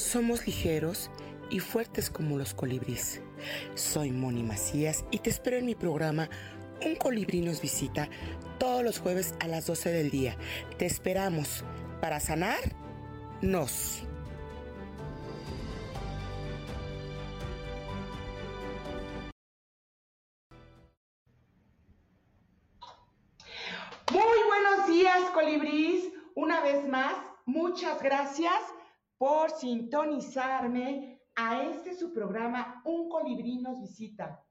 Somos ligeros y fuertes como los colibríes. Soy Moni Macías y te espero en mi programa Un colibrí nos visita todos los jueves a las 12 del día. Te esperamos para sanar nos. Muy buenos días, colibrís. Una vez más, muchas gracias por sintonizarme a este su programa Un colibrí nos visita.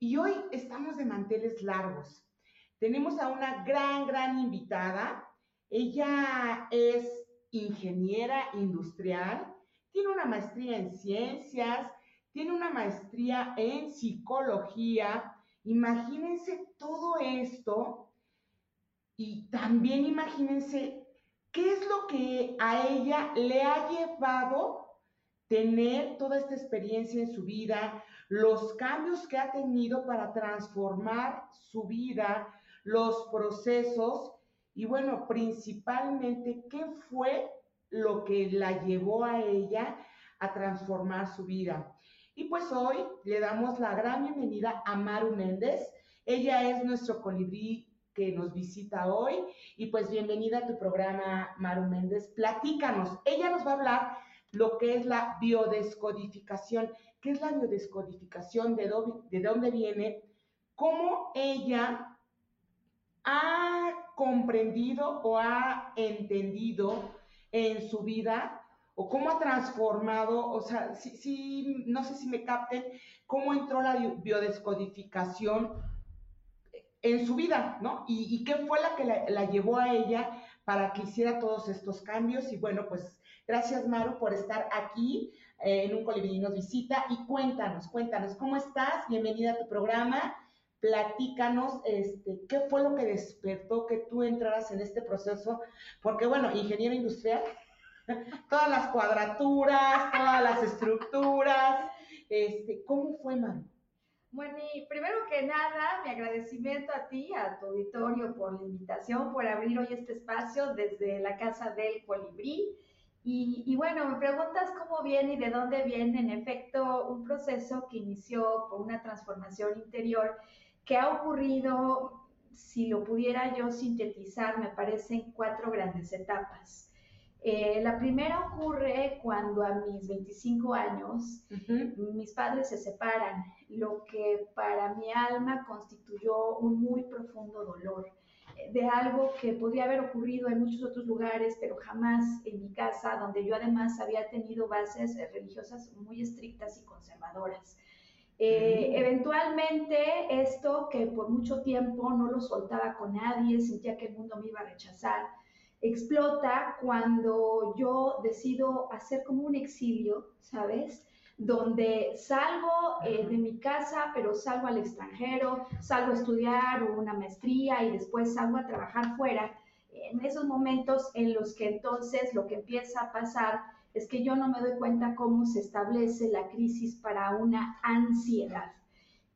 Y hoy estamos de manteles largos. Tenemos a una gran, gran invitada. Ella es ingeniera industrial, tiene una maestría en ciencias, tiene una maestría en psicología. Imagínense todo esto y también imagínense ¿Qué es lo que a ella le ha llevado tener toda esta experiencia en su vida, los cambios que ha tenido para transformar su vida, los procesos y bueno, principalmente qué fue lo que la llevó a ella a transformar su vida? Y pues hoy le damos la gran bienvenida a Maru Méndez. Ella es nuestro colibrí que nos visita hoy. Y pues bienvenida a tu programa, Maru Méndez. Platícanos. Ella nos va a hablar lo que es la biodescodificación. ¿Qué es la biodescodificación? ¿De dónde, de dónde viene? ¿Cómo ella ha comprendido o ha entendido en su vida o cómo ha transformado, o sea, si, no sé si me capten, cómo entró la biodescodificación en su vida, ¿no? Y, qué fue la que la, llevó a ella para que hiciera todos estos cambios. Y bueno, pues gracias Maru por estar aquí eh, en un colibrí nos visita y cuéntanos, cuéntanos, ¿cómo estás? Bienvenida a tu programa. Platícanos, este, ¿qué fue lo que despertó que tú entraras en este proceso? Porque bueno, ingeniero industrial, todas las cuadraturas, todas las estructuras, este, ¿cómo fue, Maru? Bueno, y primero que nada, mi agradecimiento a ti, a tu auditorio por la invitación, por abrir hoy este espacio desde la Casa del Colibrí. Y, y, bueno, me preguntas cómo viene y de dónde viene, en efecto, un proceso que inició por una transformación interior que ha ocurrido, si lo pudiera yo sintetizar, me parece en cuatro grandes etapas. Eh, la primera ocurre cuando a mis 25 años mis padres se separan, lo que para mi alma constituyó un muy profundo dolor eh, de algo que podría haber ocurrido en muchos otros lugares, pero jamás en mi casa, donde yo además había tenido bases eh, religiosas muy estrictas y conservadoras. eventualmente esto que por mucho tiempo no lo soltaba con nadie, sentía que el mundo me iba a rechazar, explota cuando yo decido hacer como un exilio, ¿sabes? Donde salgo eh, de mi casa, pero salgo al extranjero, salgo a estudiar una maestría y después salgo a trabajar fuera. En esos momentos en los que entonces lo que empieza a pasar es que yo no me doy cuenta cómo se establece la crisis para una ansiedad.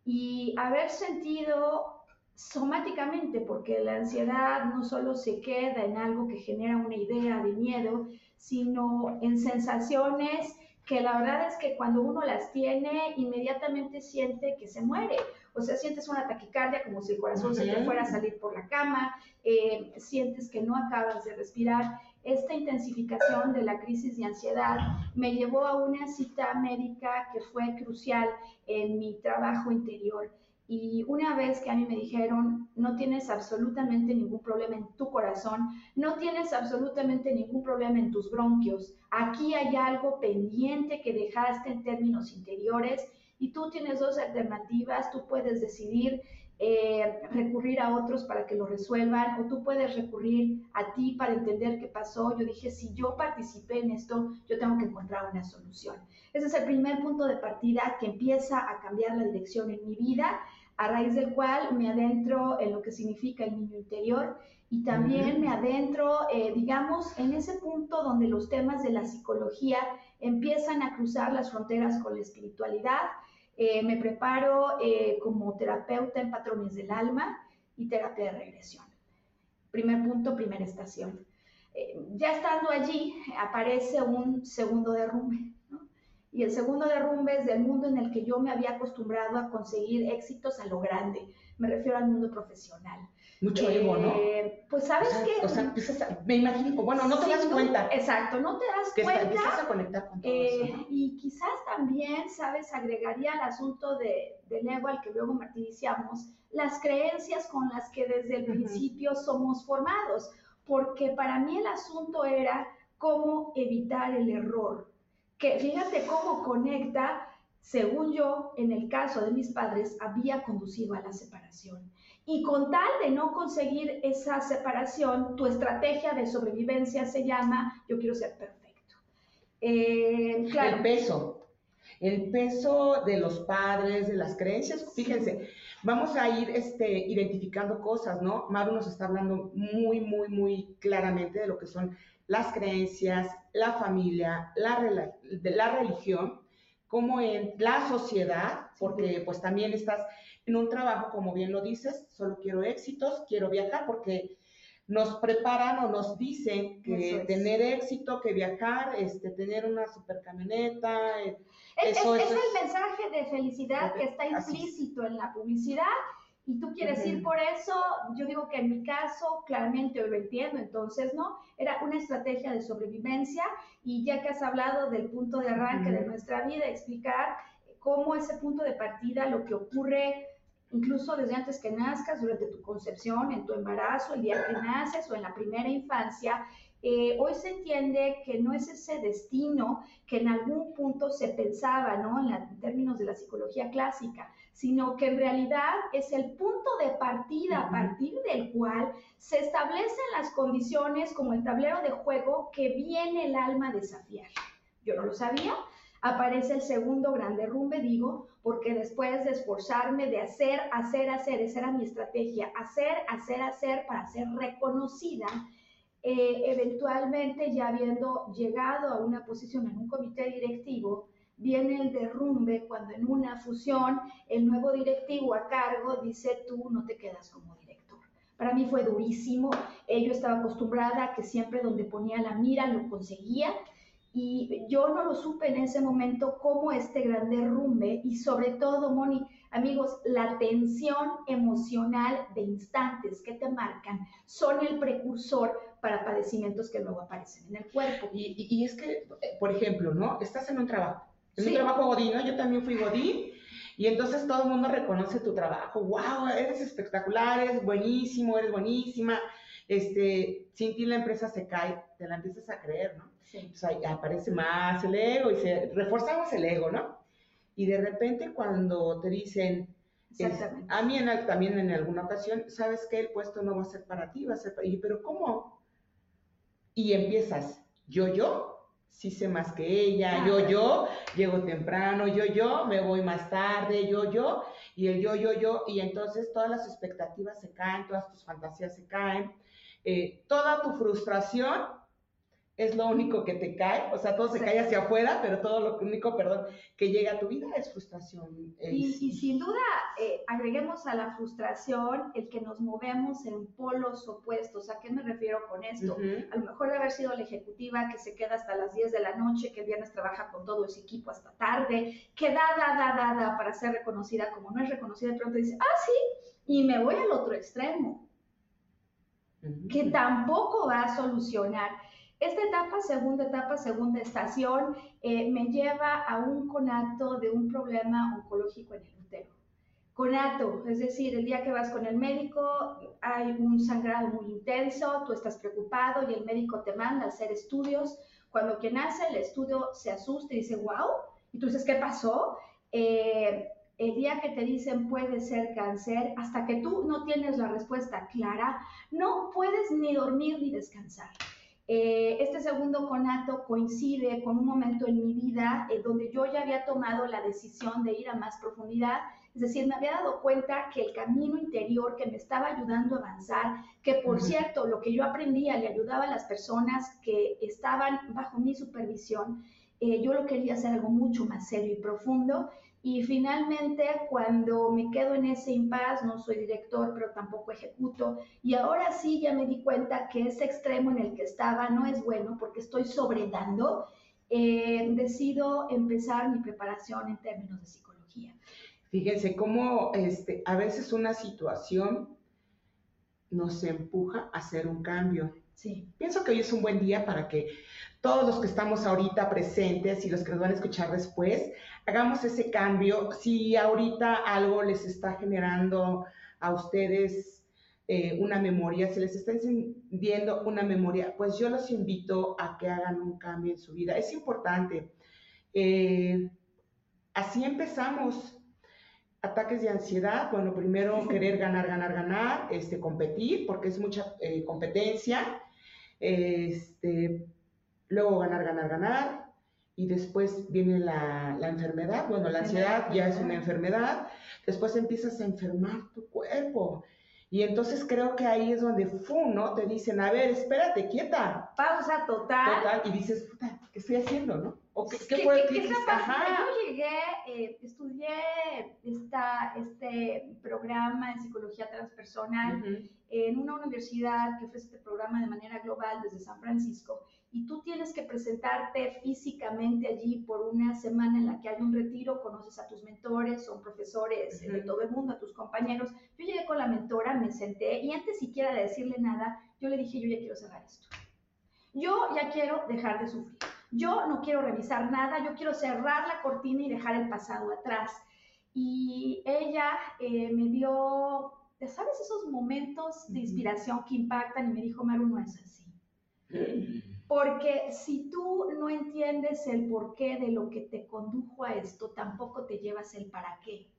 Y haber sentido somáticamente, porque la ansiedad no solo se queda en algo que genera una idea de miedo, sino en sensaciones que la verdad es que cuando uno las tiene, inmediatamente siente que se muere. O sea, sientes una taquicardia como si el corazón se te fuera a salir por la cama, eh, sientes que no acabas de respirar. Esta intensificación de la crisis de ansiedad me llevó a una cita médica que fue crucial en mi trabajo interior. Y una vez que a mí me dijeron, no tienes absolutamente ningún problema en tu corazón, no tienes absolutamente ningún problema en tus bronquios, aquí hay algo pendiente que dejaste en términos interiores y tú tienes dos alternativas, tú puedes decidir eh, recurrir a otros para que lo resuelvan o tú puedes recurrir a ti para entender qué pasó. Yo dije, si yo participé en esto, yo tengo que encontrar una solución. Ese es el primer punto de partida que empieza a cambiar la dirección en mi vida, a raíz del cual me adentro en lo que significa el niño interior y también me adentro, eh, digamos, en ese punto donde los temas de la psicología empiezan a cruzar las fronteras con la espiritualidad. Eh, me preparo eh, como terapeuta en patrones del alma y terapia de regresión. Primer punto, primera estación. ya estando allí, aparece un segundo derrumbe. Y el segundo derrumbe es del mundo en el que yo me había acostumbrado a conseguir éxitos a lo grande. Me refiero al mundo profesional. Mucho ego, ¿no? Eh, pues sabes que... O sea, empiezas a, me imagino, bueno, no te das cuenta. Exacto, no te das que cuenta. empiezas a conectar con todo eso, eh, Y quizás también, ¿sabes? Agregaría al asunto de, del ego al que luego martiriciamos, las creencias con las que desde el principio somos formados. Porque para mí el asunto era cómo evitar el error. Que fíjate cómo conecta, según yo, en el caso de mis padres, había conducido a la separación. Y con tal de no conseguir esa separación, tu estrategia de sobrevivencia se llama yo quiero ser perfecto. Eh, claro. El peso, el peso de los padres, de las creencias. Fíjense, vamos a ir este, identificando cosas, ¿no? Maru nos está hablando muy, muy, muy claramente de lo que son las creencias, la familia, la, la religión, como en la sociedad, porque pues también estás en un trabajo, como bien lo dices, solo quiero éxitos, quiero viajar porque nos preparan o nos dicen que tener éxito, que viajar, este, tener una super camioneta. Eh, es, eso, es, el mensaje de felicidad que está implícito en la publicidad y tú quieres ir por eso. Yo digo que en mi caso, claramente hoy lo entiendo, entonces, ¿no? Era una estrategia de sobrevivencia y ya que has hablado del punto de arranque de nuestra vida, explicar cómo ese punto de partida, lo que ocurre incluso desde antes que nazcas, durante tu concepción, en tu embarazo, el día que naces o en la primera infancia, eh, hoy se entiende que no es ese destino que en algún punto se pensaba, ¿no? En, términos de la psicología clásica, sino que en realidad es el punto de partida a partir del cual se establecen las condiciones como el tablero de juego que viene el alma a desafiar. Yo no lo sabía, aparece el segundo gran derrumbe, digo, porque después de esforzarme de hacer, hacer, hacer, esa era mi estrategia, hacer, hacer, hacer para ser reconocida, eh, eventualmente ya habiendo llegado a una posición en un comité directivo, viene el derrumbe cuando en una fusión el nuevo directivo a cargo dice tú no te quedas como director. Para mí fue durísimo, eh, yo estaba acostumbrada a que siempre donde ponía la mira lo conseguía, y yo no lo supe en ese momento cómo este gran derrumbe y sobre todo, Moni, amigos, la tensión emocional de instantes que te marcan son el precursor para padecimientos que luego aparecen en el cuerpo. Y, y, es que, por ejemplo, ¿no? Estás en un trabajo, en un trabajo godín, ¿no? Yo también fui godín. Y entonces todo el mundo reconoce tu trabajo. ¡Wow! Eres espectacular, eres buenísimo, eres buenísima. Este, sin ti la empresa se cae, te la empiezas a creer, ¿no? Aparece más el ego y se, reforzamos el ego, ¿no? Y de repente cuando te dicen, a mí en, también en alguna ocasión, sabes que el puesto no va a ser para ti, va a ser para... Y, pero ¿cómo? Y empiezas, yo, yo, sí sé más que ella, yo, yo, llego temprano, yo, yo, me voy más tarde, yo, yo, y el yo, yo, yo, y entonces todas las expectativas se caen, todas tus fantasías se caen, eh, toda tu frustración es lo único que te cae, o sea, todo se cae hacia afuera, pero todo lo único, perdón, que llega a tu vida es frustración. Y, sin duda, eh, agreguemos a la frustración el que nos movemos en polos opuestos. ¿A qué me refiero con esto? A lo mejor de haber sido la ejecutiva que se queda hasta las 10 de la noche, que el viernes trabaja con todo ese equipo hasta tarde, que da, da, da, da, da para ser reconocida, como no es reconocida, de pronto dice, ah, sí, y me voy al otro extremo, que tampoco va a solucionar esta etapa, segunda etapa, segunda estación, eh, me lleva a un conato de un problema oncológico en el útero. Conato, es decir, el día que vas con el médico hay un sangrado muy intenso, tú estás preocupado y el médico te manda a hacer estudios. Cuando quien hace el estudio se asusta y dice, wow, y tú dices, ¿qué pasó? Eh, el día que te dicen puede ser cáncer, hasta que tú no tienes la respuesta clara, no puedes ni dormir ni descansar. Eh, este segundo conato coincide con un momento en mi vida eh, donde yo ya había tomado la decisión de ir a más profundidad, es decir, me había dado cuenta que el camino interior que me estaba ayudando a avanzar, que por cierto, lo que yo aprendía le ayudaba a las personas que estaban bajo mi supervisión, eh, yo lo quería hacer algo mucho más serio y profundo y finalmente, cuando me quedo en ese impasse, no soy director, pero tampoco ejecuto, y ahora sí ya me di cuenta que ese extremo en el que estaba no es bueno porque estoy sobredando, eh, decido empezar mi preparación en términos de psicología. Fíjense cómo este, a veces una situación nos empuja a hacer un cambio. Sí. Pienso que hoy es un buen día para que todos los que estamos ahorita presentes y los que nos van a escuchar después, hagamos ese cambio. Si ahorita algo les está generando a ustedes eh, una memoria, si les está encendiendo una memoria, pues yo los invito a que hagan un cambio en su vida. Es importante. Eh, así empezamos. Ataques de ansiedad, bueno, primero querer ganar, ganar, ganar, este, competir, porque es mucha eh, competencia. Este, luego ganar, ganar, ganar, y después viene la, enfermedad, bueno, la ansiedad ya es una enfermedad, después empiezas a enfermar tu cuerpo. Y entonces creo que ahí es donde, fu, ¿no? Te dicen, a ver, espérate, quieta. Pausa total. Total, y dices, puta, ¿qué estoy haciendo, no? ¿O qué, qué, fue? ¿Qué, Yo llegué, eh, estudié esta, este programa de psicología transpersonal en una universidad que ofrece este programa de manera global desde San Francisco y tú tienes que presentarte físicamente allí por una semana en la que hay un retiro, conoces a tus mentores, son profesores de todo el mundo, a tus compañeros. Yo llegué con la mentora, me senté y antes siquiera de decirle nada, yo le dije, yo ya quiero cerrar esto. Yo ya quiero dejar de sufrir. Yo no quiero revisar nada, yo quiero cerrar la cortina y dejar el pasado atrás. Y ella eh, me dio, ¿sabes? Esos momentos de inspiración que impactan y me dijo, Maru, no es así. Porque si tú no entiendes el porqué de lo que te condujo a esto, tampoco te llevas el para qué.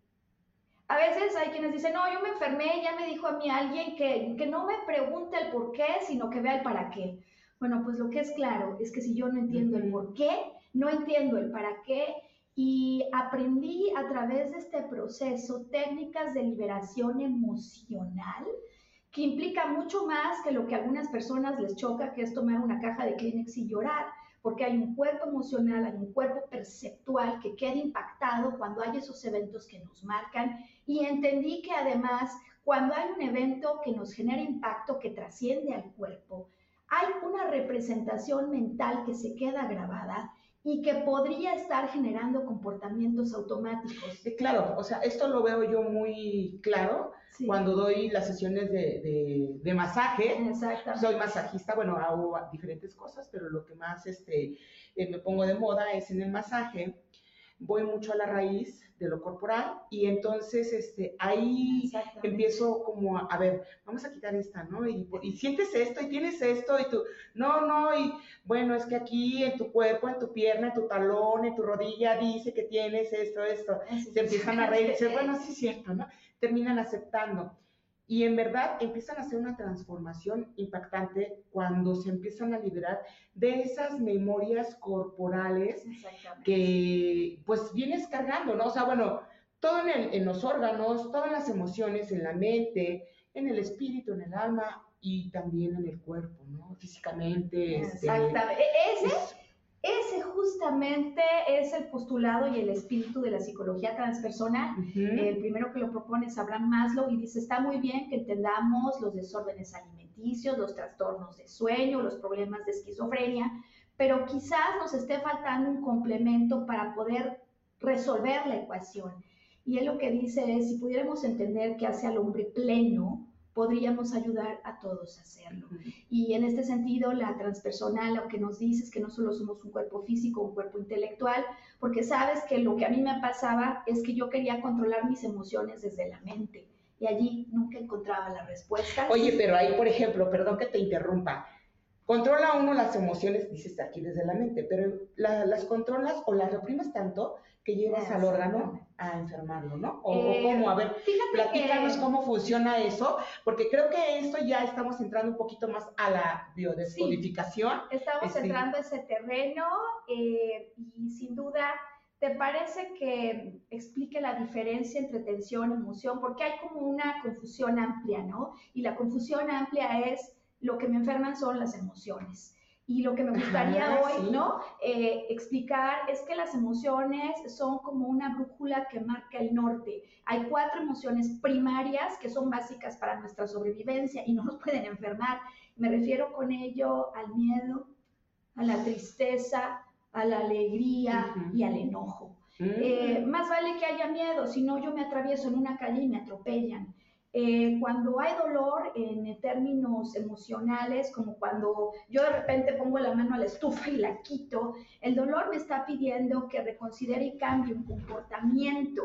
A veces hay quienes dicen, no, yo me enfermé, ya me dijo a mí alguien que, que no me pregunte el por qué, sino que vea el para qué. Bueno, pues lo que es claro es que si yo no entiendo el por qué, no entiendo el para qué, y aprendí a través de este proceso técnicas de liberación emocional que implica mucho más que lo que a algunas personas les choca, que es tomar una caja de Kleenex y llorar, porque hay un cuerpo emocional, hay un cuerpo perceptual que queda impactado cuando hay esos eventos que nos marcan. Y entendí que además, cuando hay un evento que nos genera impacto, que trasciende al cuerpo, hay una representación mental que se queda grabada y que podría estar generando comportamientos automáticos. Claro, o sea, esto lo veo yo muy claro cuando doy las sesiones de, de, masaje. Soy masajista, bueno, hago diferentes cosas, pero lo que más este, eh, me pongo de moda es en el masaje. Voy mucho a la raíz de lo corporal y entonces este, ahí empiezo como a, ver, vamos a quitar esta, ¿no? Y, y, sientes esto y tienes esto y tú, no, no, y bueno, es que aquí en tu cuerpo, en tu pierna, en tu talón, en tu rodilla dice que tienes esto, esto. Se empiezan a reír y dicen, bueno, sí es cierto, ¿no? Terminan aceptando. Y en verdad empiezan a hacer una transformación impactante cuando se empiezan a liberar de esas memorias corporales que pues vienes cargando, ¿no? O sea, bueno, todo en, en, los órganos, todas las emociones, en la mente, en el espíritu, en el alma y también en el cuerpo, ¿no? Físicamente. Este, Exactamente. E-, ese, ese justamente es el postulado y el espíritu de la psicología transpersonal. El primero que lo propone es Abraham Maslow y dice, está muy bien que entendamos los desórdenes alimenticios, los trastornos de sueño, los problemas de esquizofrenia, pero quizás nos esté faltando un complemento para poder resolver la ecuación. Y él lo que dice es, si pudiéramos entender que hace al hombre pleno, podríamos ayudar a todos a hacerlo. Y en este sentido, la transpersonal lo que nos dice es que no solo somos un cuerpo físico, un cuerpo intelectual, porque sabes que lo que a mí me pasaba es que yo quería controlar mis emociones desde la mente y allí nunca encontraba la respuesta. Oye, pero ahí, por ejemplo, perdón que te interrumpa, Controla uno las emociones, dices aquí desde la mente, pero las controlas o las reprimes tanto que llevas al órgano a enfermarlo, ¿no? O, Eh, cómo, a ver, platícanos que- cómo funciona eso, porque creo que esto ya estamos entrando un poquito más a la biodescodificación. Estamos Este- entrando a ese terreno eh, y sin duda, ¿te parece que explique la diferencia entre tensión y emoción? Porque hay como una confusión amplia, ¿no? Y la confusión amplia es lo que me enferman son las emociones. Y lo que me gustaría Ajá, hoy, sí. ¿no? Eh, explicar es que las emociones son como una brújula que marca el norte. Hay cuatro emociones primarias que son básicas para nuestra sobrevivencia y no nos pueden enfermar. Me refiero con ello al miedo, a la tristeza, a la alegría y al enojo. Mm. Eh, más vale que haya miedo, si no yo me atravieso en una calle y me atropellan. Eh, cuando hay dolor en términos emocionales, como cuando yo de repente pongo la mano a la estufa y la quito, el dolor me está pidiendo que reconsidere y cambie un comportamiento.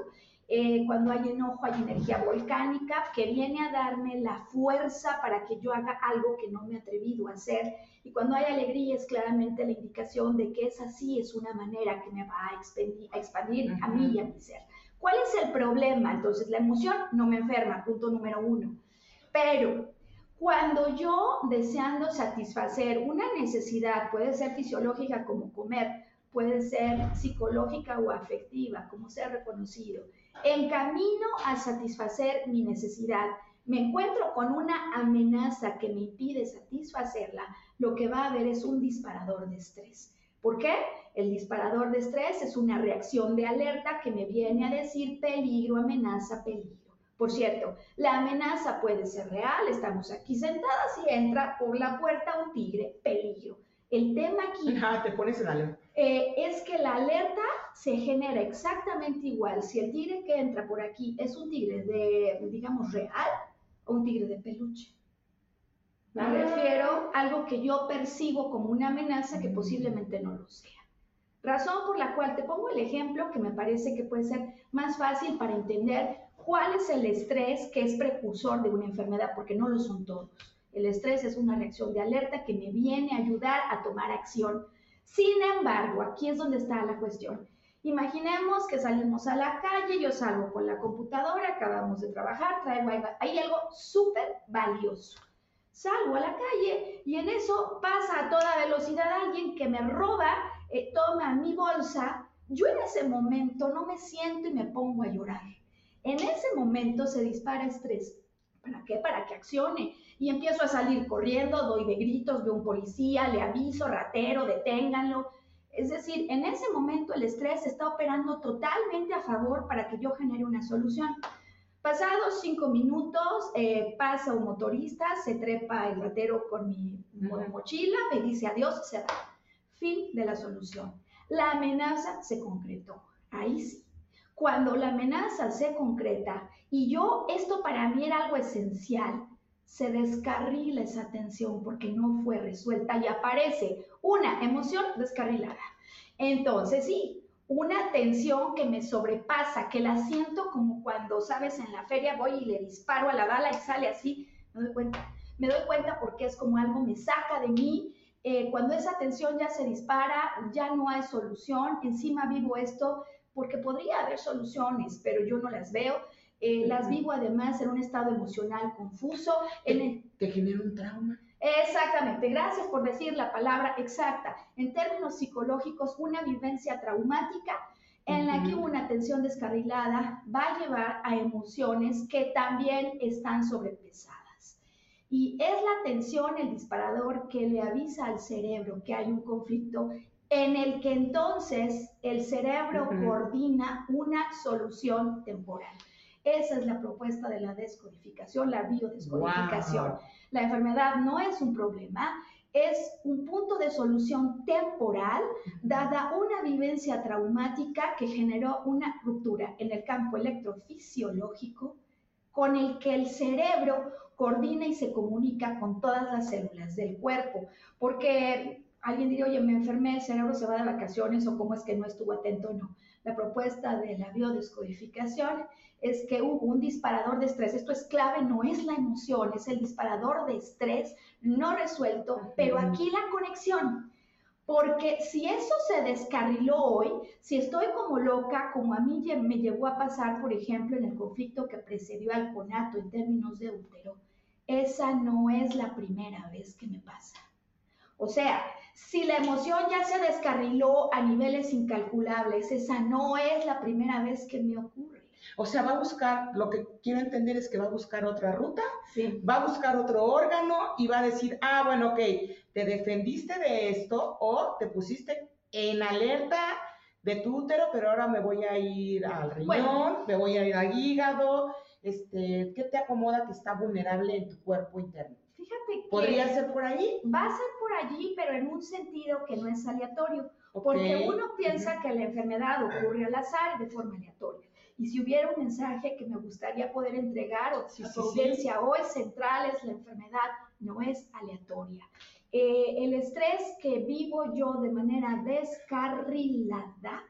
Eh, cuando hay enojo hay energía volcánica que viene a darme la fuerza para que yo haga algo que no me he atrevido a hacer. Y cuando hay alegría es claramente la indicación de que esa sí es una manera que me va a expandir, a, expandir a mí y a mi ser. ¿Cuál es el problema? Entonces, la emoción no me enferma, punto número uno. Pero cuando yo deseando satisfacer una necesidad, puede ser fisiológica como comer, puede ser psicológica o afectiva, como ser reconocido, en camino a satisfacer mi necesidad, me encuentro con una amenaza que me impide satisfacerla, lo que va a haber es un disparador de estrés. ¿Por qué? El disparador de estrés es una reacción de alerta que me viene a decir peligro, amenaza, peligro. Por cierto, la amenaza puede ser real, estamos aquí sentadas y entra por la puerta un tigre, peligro. El tema aquí Ajá, te pones en alerta. eh, es que la alerta se genera exactamente igual si el tigre que entra por aquí es un tigre de, digamos, real o un tigre de peluche. Me Ah. refiero a algo que yo percibo como una amenaza que posiblemente no lo sea. Razón por la cual te pongo el ejemplo que me parece que puede ser más fácil para entender cuál es el estrés que es precursor de una enfermedad, porque no lo son todos. El estrés es una reacción de alerta que me viene a ayudar a tomar acción. Sin embargo, aquí es donde está la cuestión. Imaginemos que salimos a la calle, yo salgo con la computadora, acabamos de trabajar, traigo ahí- algo súper valioso. Salgo a la calle y en eso pasa a toda velocidad alguien que me roba, eh, toma mi bolsa. Yo en ese momento no me siento y me pongo a llorar. En ese momento se dispara estrés. ¿Para qué? Para que accione. Y empiezo a salir corriendo, doy de gritos, veo un policía, le aviso, ratero, deténganlo. Es decir, en ese momento el estrés está operando totalmente a favor para que yo genere una solución. Pasados cinco minutos, eh, pasa un motorista, se trepa el ratero con mi mo- Ujú. mochila, me dice adiós, se va. Fin de la solución. La amenaza se concretó. Ahí sí. Cuando la amenaza se concreta y yo, esto para mí era algo esencial, se descarrila esa tensión porque no fue resuelta y aparece una emoción descarrilada. Entonces, sí, una tensión que me sobrepasa, que la siento como cuando, sabes, en la feria voy y le disparo a la bala y sale así, me doy cuenta. Me doy cuenta porque es como algo me saca de mí. Eh, cuando esa tensión ya se dispara, ya no hay solución. Encima vivo esto porque podría haber soluciones, pero yo no las veo. Eh, las vivo además en un estado emocional confuso. En el- Te genera un trauma. Exactamente, gracias por decir la palabra exacta. En términos psicológicos, una vivencia traumática en la que una atención descarrilada va a llevar a emociones que también están sobrepesadas. Y es la tensión el disparador que le avisa al cerebro que hay un conflicto en el que entonces el cerebro coordina una solución temporal. Esa es la propuesta de la descodificación, la biodescodificación. Wow. La enfermedad no es un problema, es un punto de solución temporal dada una vivencia traumática que generó una ruptura en el campo electrofisiológico con el que el cerebro coordina y se comunica con todas las células del cuerpo. Porque alguien diría, oye, me enfermé, el cerebro se va de vacaciones o cómo es que no estuvo atento, no. la propuesta de la biodescodificación es que hubo un disparador de estrés. Esto es clave, no es la emoción, es el disparador de estrés no resuelto, pero aquí la conexión. Porque si eso se descarriló hoy, si estoy como loca, como a mí me llegó a pasar, por ejemplo, en el conflicto que precedió al conato en términos de útero, esa no es la primera vez que me pasa. O sea, si la emoción ya se descarriló a niveles incalculables, esa no es la primera vez que me ocurre. O sea, va a buscar, lo que quiero entender es que va a buscar otra ruta, va a buscar otro órgano y va a decir, ah, bueno, ok, te defendiste de esto o te pusiste en alerta de tu útero, pero ahora me voy a ir al riñón, me voy a ir al hígado, este, ¿qué te acomoda que está vulnerable en tu cuerpo interno? Fíjate que ¿Podría ser por ahí? Va a ser por allí, pero en un sentido que no es aleatorio, porque uno piensa que la enfermedad ocurre al azar y de forma aleatoria. Y si hubiera un mensaje que me gustaría poder entregar o si su audiencia hoy central es la enfermedad, no es aleatoria. Eh, el estrés que vivo yo de manera descarrilada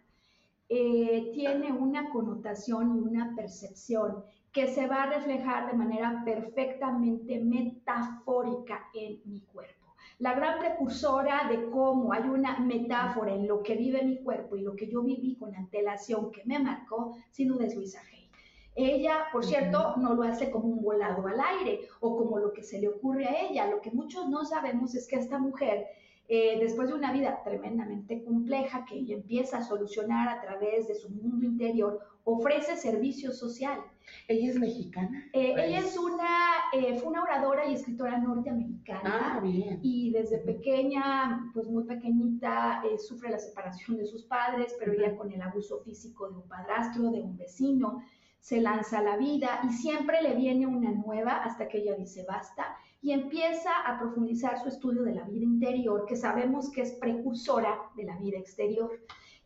eh, tiene una connotación y una percepción que se va a reflejar de manera perfectamente metafórica en mi cuerpo. La gran precursora de cómo hay una metáfora en lo que vive mi cuerpo y lo que yo viví con antelación que me marcó, sin duda es Luisa Hay. Ella, por cierto, no lo hace como un volado al aire o como lo que se le ocurre a ella. Lo que muchos no sabemos es que esta mujer eh, después de una vida tremendamente compleja que ella empieza a solucionar a través de su mundo interior, ofrece servicio social. ¿Ella es mexicana? Eh, ella es una, eh, fue una oradora y escritora norteamericana. Ah, bien. Y desde pequeña, pues muy pequeñita, sufre la separación de sus padres, pero ella con el abuso físico de un padrastro, de un vecino, se lanza a la vida y siempre le viene una nueva hasta que ella dice basta y empieza a profundizar su estudio de la vida interior, que sabemos que es precursora de la vida exterior.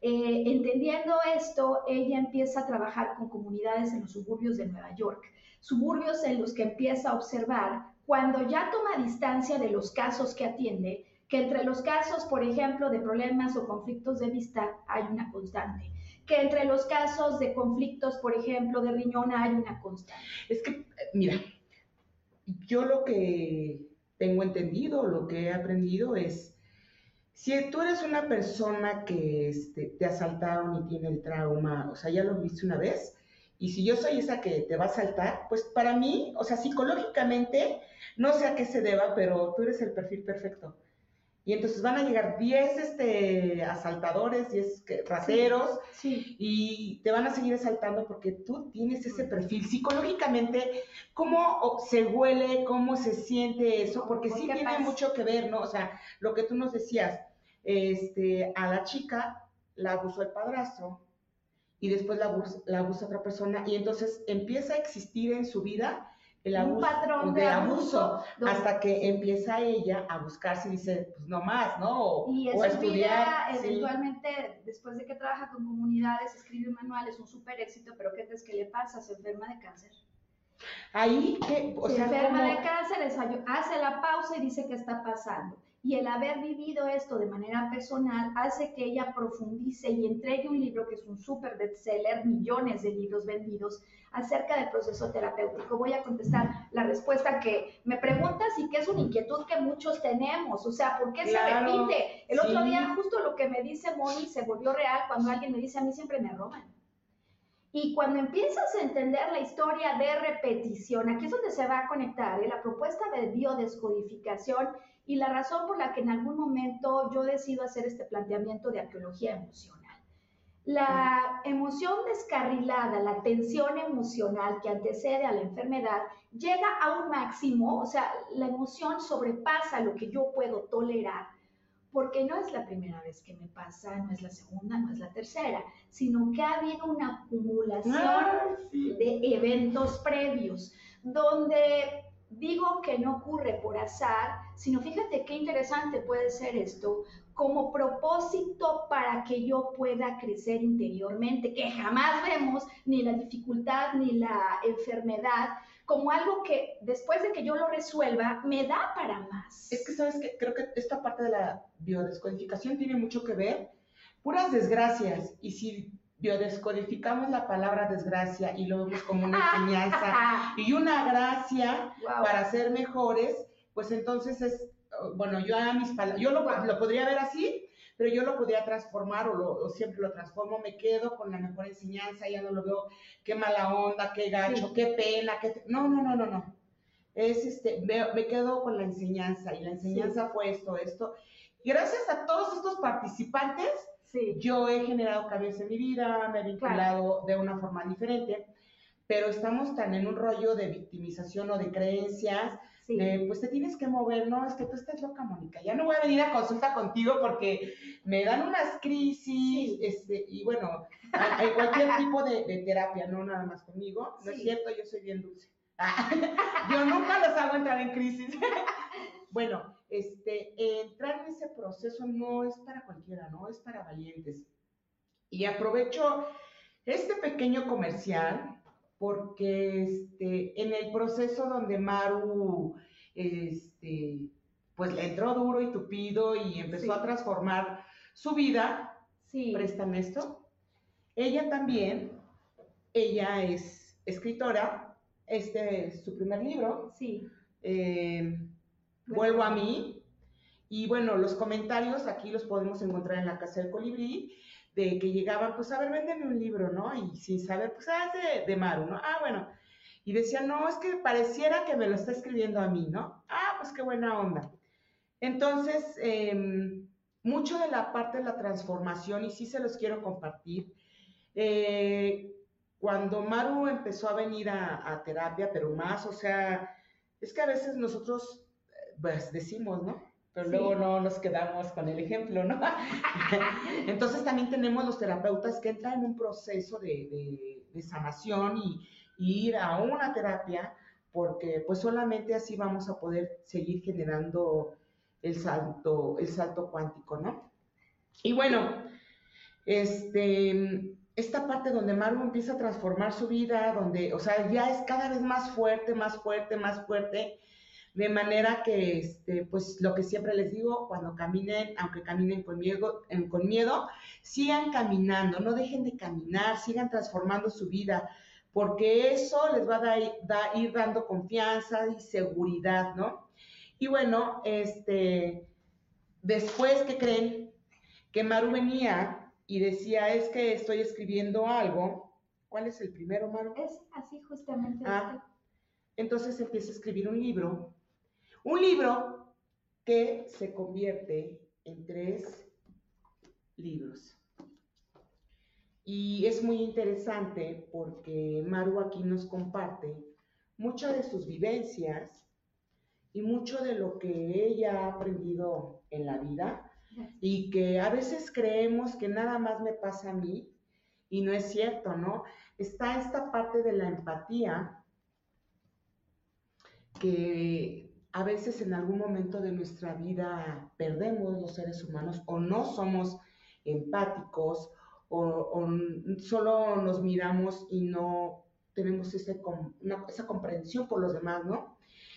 Eh, entendiendo esto, ella empieza a trabajar con comunidades en los suburbios de Nueva York, suburbios en los que empieza a observar cuando ya toma distancia de los casos que atiende, que entre los casos, por ejemplo, de problemas o conflictos de vista hay una constante, que entre los casos de conflictos, por ejemplo, de riñón hay una constante. Es que, mira, yo lo que tengo entendido, lo que he aprendido es, si tú eres una persona que este, te asaltaron y tiene el trauma, o sea, ya lo viste una vez, y si yo soy esa que te va a asaltar, pues para mí, o sea, psicológicamente, no sé a qué se deba, pero tú eres el perfil perfecto. Y entonces van a llegar 10 este, asaltadores, 10 rateros, y te van a seguir asaltando porque tú tienes ese perfil. Psicológicamente, ¿cómo se huele, cómo se siente eso? Porque sí tiene mucho que ver, ¿no? O sea, lo que tú nos decías, este, a la chica la abusó el padrastro y después la, la abusa otra persona y entonces empieza a existir en su vida el abuso, un patrón de, abuso, hasta que empieza ella a buscarse y dice, pues no más, ¿no? y eso estudiar. eventualmente, después de que trabaja con comunidades, escribe manuales, un súper éxito, pero ¿qué es que le pasa? Se enferma de cáncer. Ahí, que, o se enferma de cáncer, hace la pausa y dice qué está pasando y el haber vivido esto de manera personal hace que ella profundice y entregue un libro que es un super bestseller, millones de libros vendidos acerca del proceso terapéutico. Voy a contestar la respuesta que me preguntas y que es una inquietud que muchos tenemos, o sea, ¿por qué se repite? El otro día justo lo que me dice Moni se volvió real cuando alguien me dice a mí siempre me roban. Y cuando empiezas a entender la historia de repetición, aquí es donde se va a conectar ¿eh? la propuesta de biodescodificación y la razón por la que en algún momento yo decido hacer este planteamiento de arqueología emocional. La emoción descarrilada, la tensión emocional que antecede a la enfermedad, llega a un máximo, o sea, la emoción sobrepasa lo que yo puedo tolerar, porque no es la primera vez que me pasa, no es la segunda, no es la tercera, sino que ha habido una acumulación ah, de eventos previos, donde digo que no ocurre por azar, sino fíjate qué interesante puede ser esto, como propósito para que yo pueda crecer interiormente, que jamás vemos ni la dificultad ni la enfermedad como algo que después de que yo lo resuelva me da para más. Es que sabes que creo que esta parte de la biodescodificación tiene mucho que ver, puras desgracias, y si biodescodificamos la palabra desgracia y lo vemos como una enseñanza y una gracia para ser mejores, pues entonces es, bueno, yo a mis palabras, yo lo, lo, podría ver así, pero yo lo podría transformar o, lo, siempre lo transformo, me quedo con la mejor enseñanza, ya no lo veo, qué mala onda, qué gacho, qué pena, qué... No, no, no, no, no. Es este, me, me quedo con la enseñanza y la enseñanza fue esto, esto. Gracias a todos estos participantes, yo he generado cambios en mi vida, me he vinculado de una forma diferente, pero estamos tan en un rollo de victimización o de creencias, pues te tienes que mover, no, es que tú estás loca, Mónica, ya no voy a venir a consulta contigo porque me dan unas crisis, este, y bueno, hay, cualquier tipo de, terapia, no nada más conmigo, no es cierto, yo soy bien dulce. yo nunca los hago entrar en crisis. bueno, este, entrar en ese proceso no es para cualquiera, ¿no? Es para valientes. Y aprovecho este pequeño comercial porque este, en el proceso donde Maru, este, pues le entró duro y tupido y empezó a transformar su vida, sí. prestan esto, ella también, ella es escritora, este es su primer libro, sí. Eh, vuelvo a mí. Y bueno, los comentarios aquí los podemos encontrar en la Casa del Colibrí, de que llegaban, pues a ver, véndeme un libro, ¿no? Y sin saber, pues, ah, es de, Maru, ¿no? Ah, bueno. Y decían, no, es que pareciera que me lo está escribiendo a mí, ¿no? Ah, pues qué buena onda. Entonces, em, mucho de la parte de la transformación, y sí se los quiero compartir, eh, cuando Maru empezó a venir a, a terapia, pero más, o sea, es que a veces nosotros pues decimos, ¿no? Pero luego no nos quedamos con el ejemplo, ¿no? Entonces también tenemos los terapeutas que entran en un proceso de, sanación y, ir a una terapia porque pues solamente así vamos a poder seguir generando el salto, el salto cuántico, ¿no? Y bueno, este, esta parte donde Maru empieza a transformar su vida, donde, o sea, ya es cada vez más fuerte, más fuerte, más fuerte, de manera que, este, pues lo que siempre les digo, cuando caminen, aunque caminen con miedo, con miedo, sigan caminando, no dejen de caminar, sigan transformando su vida, porque eso les va a ir dando confianza y seguridad, ¿no? Y bueno, este, después que creen que Maru venía y decía, es que estoy escribiendo algo, ¿cuál es el primero, Maru? Es así justamente. Ah, este. entonces empieza a escribir un libro un libro que se convierte en tres libros. Y es muy interesante porque Maru aquí nos comparte muchas de sus vivencias y mucho de lo que ella ha aprendido en la vida y que a veces creemos que nada más me pasa a mí y no es cierto, ¿no? Está esta parte de la empatía que a veces en algún momento de nuestra vida perdemos los seres humanos o no somos empáticos o, solo nos miramos y no tenemos ese, esa comprensión por los demás, ¿no?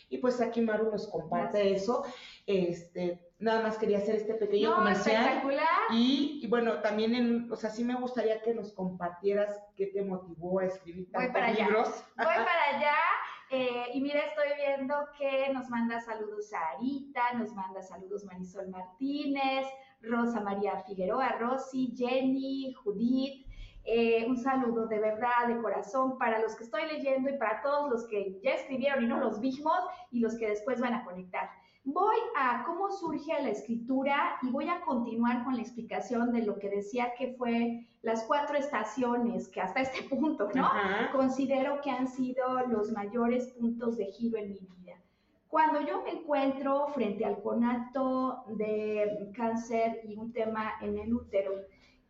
Y pues aquí Maru nos comparte eso. Este, nada más quería hacer este pequeño comercial. Y, y, bueno, también, en, o sea, sí me gustaría que nos compartieras qué te motivó a escribir tantos Voy para libros. Allá. Voy para allá. Eh, y mira, estoy viendo que nos manda saludos a Arita, nos manda saludos Marisol Martínez, Rosa María Figueroa, Rosy, Jenny, Judith. Eh, un saludo de verdad, de corazón, para los que estoy leyendo y para todos los que ya escribieron y no los vimos y los que después van a conectar. Voy a cómo surge la escritura y voy a continuar con la explicación de lo que decía que fue las cuatro estaciones que hasta este punto, ¿no? Considero que han sido los mayores puntos de giro en mi vida. Cuando yo me encuentro frente al conato de cáncer y un tema en el útero,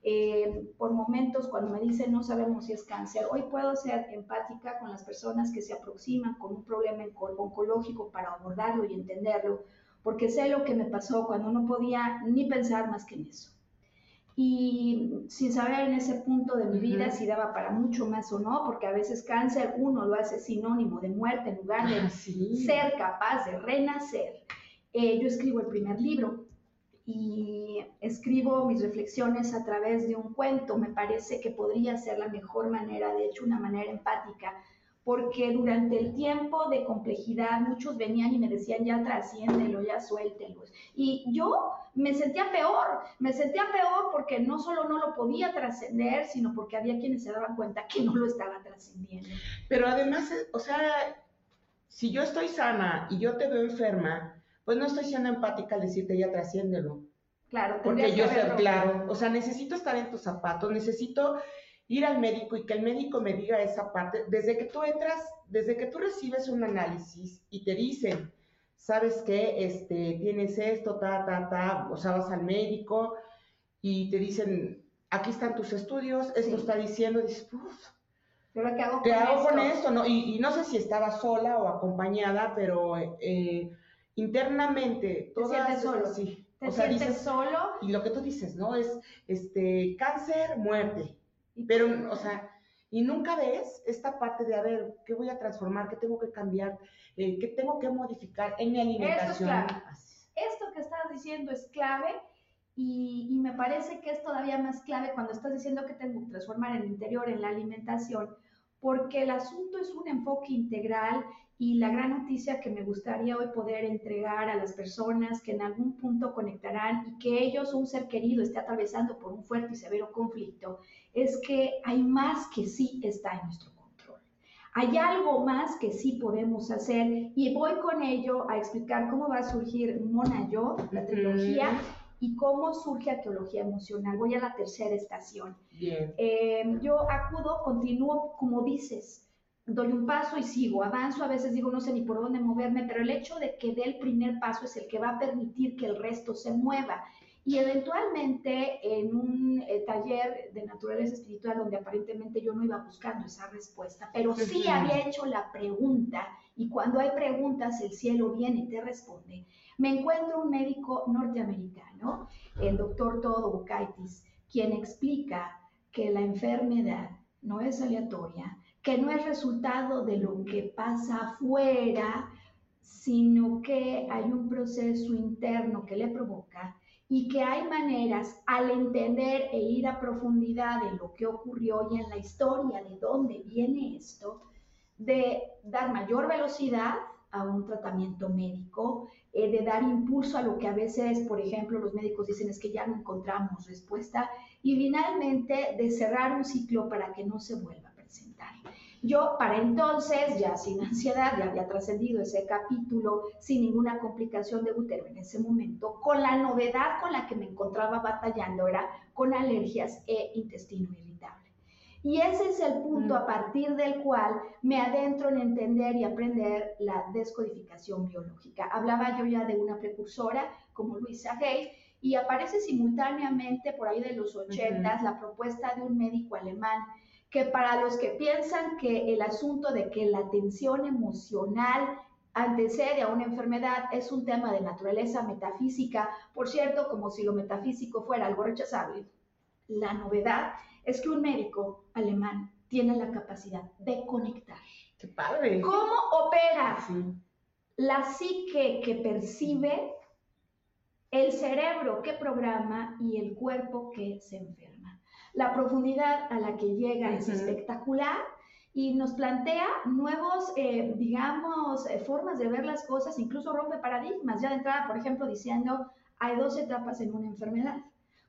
eh, por momentos cuando me dicen no sabemos si es cáncer, hoy puedo ser empática con las personas que se aproximan con un problema oncológico para abordarlo y entenderlo, porque sé lo que me pasó cuando no podía ni pensar más que en eso. Y sin saber en ese punto de mi vida si daba para mucho más o no, porque a veces cáncer uno lo hace sinónimo de muerte en lugar de ah, ser capaz de renacer. Eh, yo escribo el primer libro y escribo mis reflexiones a través de un cuento. Me parece que podría ser la mejor manera, de hecho, una manera empática porque durante el tiempo de complejidad muchos venían y me decían, ya trasciéndelo, ya suéltelo. Y yo me sentía peor, me sentía peor porque no solo no lo podía trascender, sino porque había quienes se daban cuenta que no lo estaba trascendiendo. Pero además, o sea, si yo estoy sana y yo te veo enferma, pues no estoy siendo empática al decirte, ya trasciéndelo. Claro, porque yo sé, claro, o sea, necesito estar en tus zapatos, necesito ir al médico y que el médico me diga esa parte, desde que tú entras, desde que tú recibes un análisis y te dicen, sabes que este, tienes esto, ta, ta, ta, o sea, vas al médico y te dicen, aquí están tus estudios, esto está diciendo, dices, uff, ¿qué hago con, hago con esto? No, y, no sé si estaba sola o acompañada, pero eh, internamente, todas, ¿Te solo? Sí. ¿Te sientes solo? Y lo que tú dices, ¿no? Es este cáncer, muerte. Pero, o sea, y nunca ves esta parte de, a ver, ¿qué voy a transformar? ¿Qué tengo que cambiar? Eh, ¿Qué tengo que modificar en mi alimentación? Esto, Esto que estás diciendo es clave y, y, me parece que es todavía más clave cuando estás diciendo que tengo que transformar en el interior, en la alimentación, porque el asunto es un enfoque integral y la gran noticia que me gustaría hoy poder entregar a las personas que en algún punto conectarán y que ellos, un ser querido, esté atravesando por un fuerte y severo conflicto, es que hay más que sí está en nuestro control. Hay algo más que sí podemos hacer y voy con ello a explicar cómo va a surgir Mona Yo, la trilogía, y cómo surge arqueología emocional. Voy a la tercera estación. Bien. Eh, yo acudo, continúo como dices, doy un paso y sigo, avanzo, a veces digo no sé ni por dónde moverme, pero el hecho de que dé el primer paso es el que va a permitir que el resto se mueva. Y eventualmente en un eh, taller de naturaleza espiritual donde aparentemente yo no iba buscando esa respuesta, pero sí había hecho la pregunta y cuando hay preguntas el cielo viene y te responde, me encuentro un médico norteamericano, el doctor Todo Bukaitis, quien explica que la enfermedad no es aleatoria, que no es resultado de lo que pasa afuera, sino que hay un proceso interno que le provoca y que hay maneras al entender e ir a profundidad en lo que ocurrió y en la historia de dónde viene esto, de dar mayor velocidad a un tratamiento médico, eh, de dar impulso a lo que a veces, por ejemplo, los médicos dicen es que ya no encontramos respuesta, y finalmente de cerrar un ciclo para que no se vuelva a presentar. Yo para entonces, ya sin ansiedad, ya había trascendido ese capítulo sin ninguna complicación de útero en ese momento, con la novedad con la que me encontraba batallando era con alergias e intestino irritable. Y ese es el punto mm. a partir del cual me adentro en entender y aprender la descodificación biológica. Hablaba yo ya de una precursora como Luisa Hay y aparece simultáneamente por ahí de los 80 la propuesta de un médico alemán que para los que piensan que el asunto de que la tensión emocional antecede a una enfermedad es un tema de naturaleza metafísica, por cierto, como si lo metafísico fuera algo rechazable. La novedad es que un médico alemán tiene la capacidad de conectar. ¡Qué padre! ¿Cómo opera la psique que percibe, el cerebro que programa y el cuerpo que se enferma? La profundidad a la que llega es espectacular y nos plantea nuevos, eh, digamos, eh, formas de ver las cosas, incluso rompe paradigmas. Ya de entrada, por ejemplo, diciendo, hay dos etapas en una enfermedad.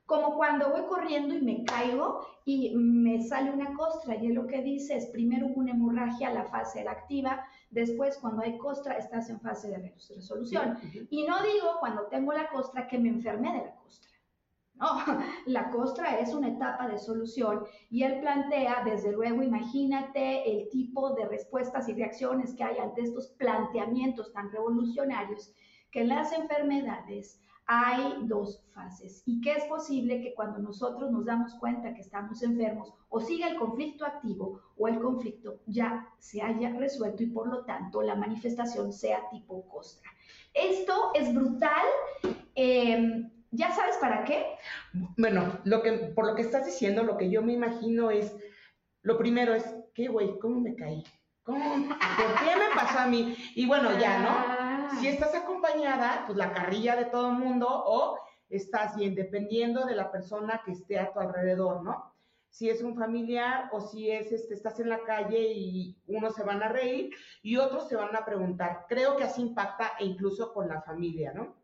Como cuando voy corriendo y me caigo y me sale una costra, y él lo que dice es, primero hubo una hemorragia, la fase era activa, después cuando hay costra estás en fase de resolución. Y no digo cuando tengo la costra que me enfermé de la costra. La costra es una etapa de solución y él plantea, desde luego, imagínate el tipo de respuestas y reacciones que hay ante estos planteamientos tan revolucionarios, que en las enfermedades hay dos fases y que es posible que cuando nosotros nos damos cuenta que estamos enfermos o siga el conflicto activo o el conflicto ya se haya resuelto y por lo tanto la manifestación sea tipo costra. Esto es brutal. Eh, ¿Ya sabes para qué? Bueno, lo que, por lo que estás diciendo, lo que yo me imagino es, lo primero es, ¿qué güey? ¿Cómo me caí? ¿Cómo? ¿Por qué me pasó a mí? Y bueno, ya, ¿no? Ah. Si estás acompañada, pues la carrilla de todo el mundo, o estás bien, dependiendo de la persona que esté a tu alrededor, ¿no? Si es un familiar o si es, este, estás en la calle y unos se van a reír y otros se van a preguntar. Creo que así impacta e incluso con la familia, ¿no?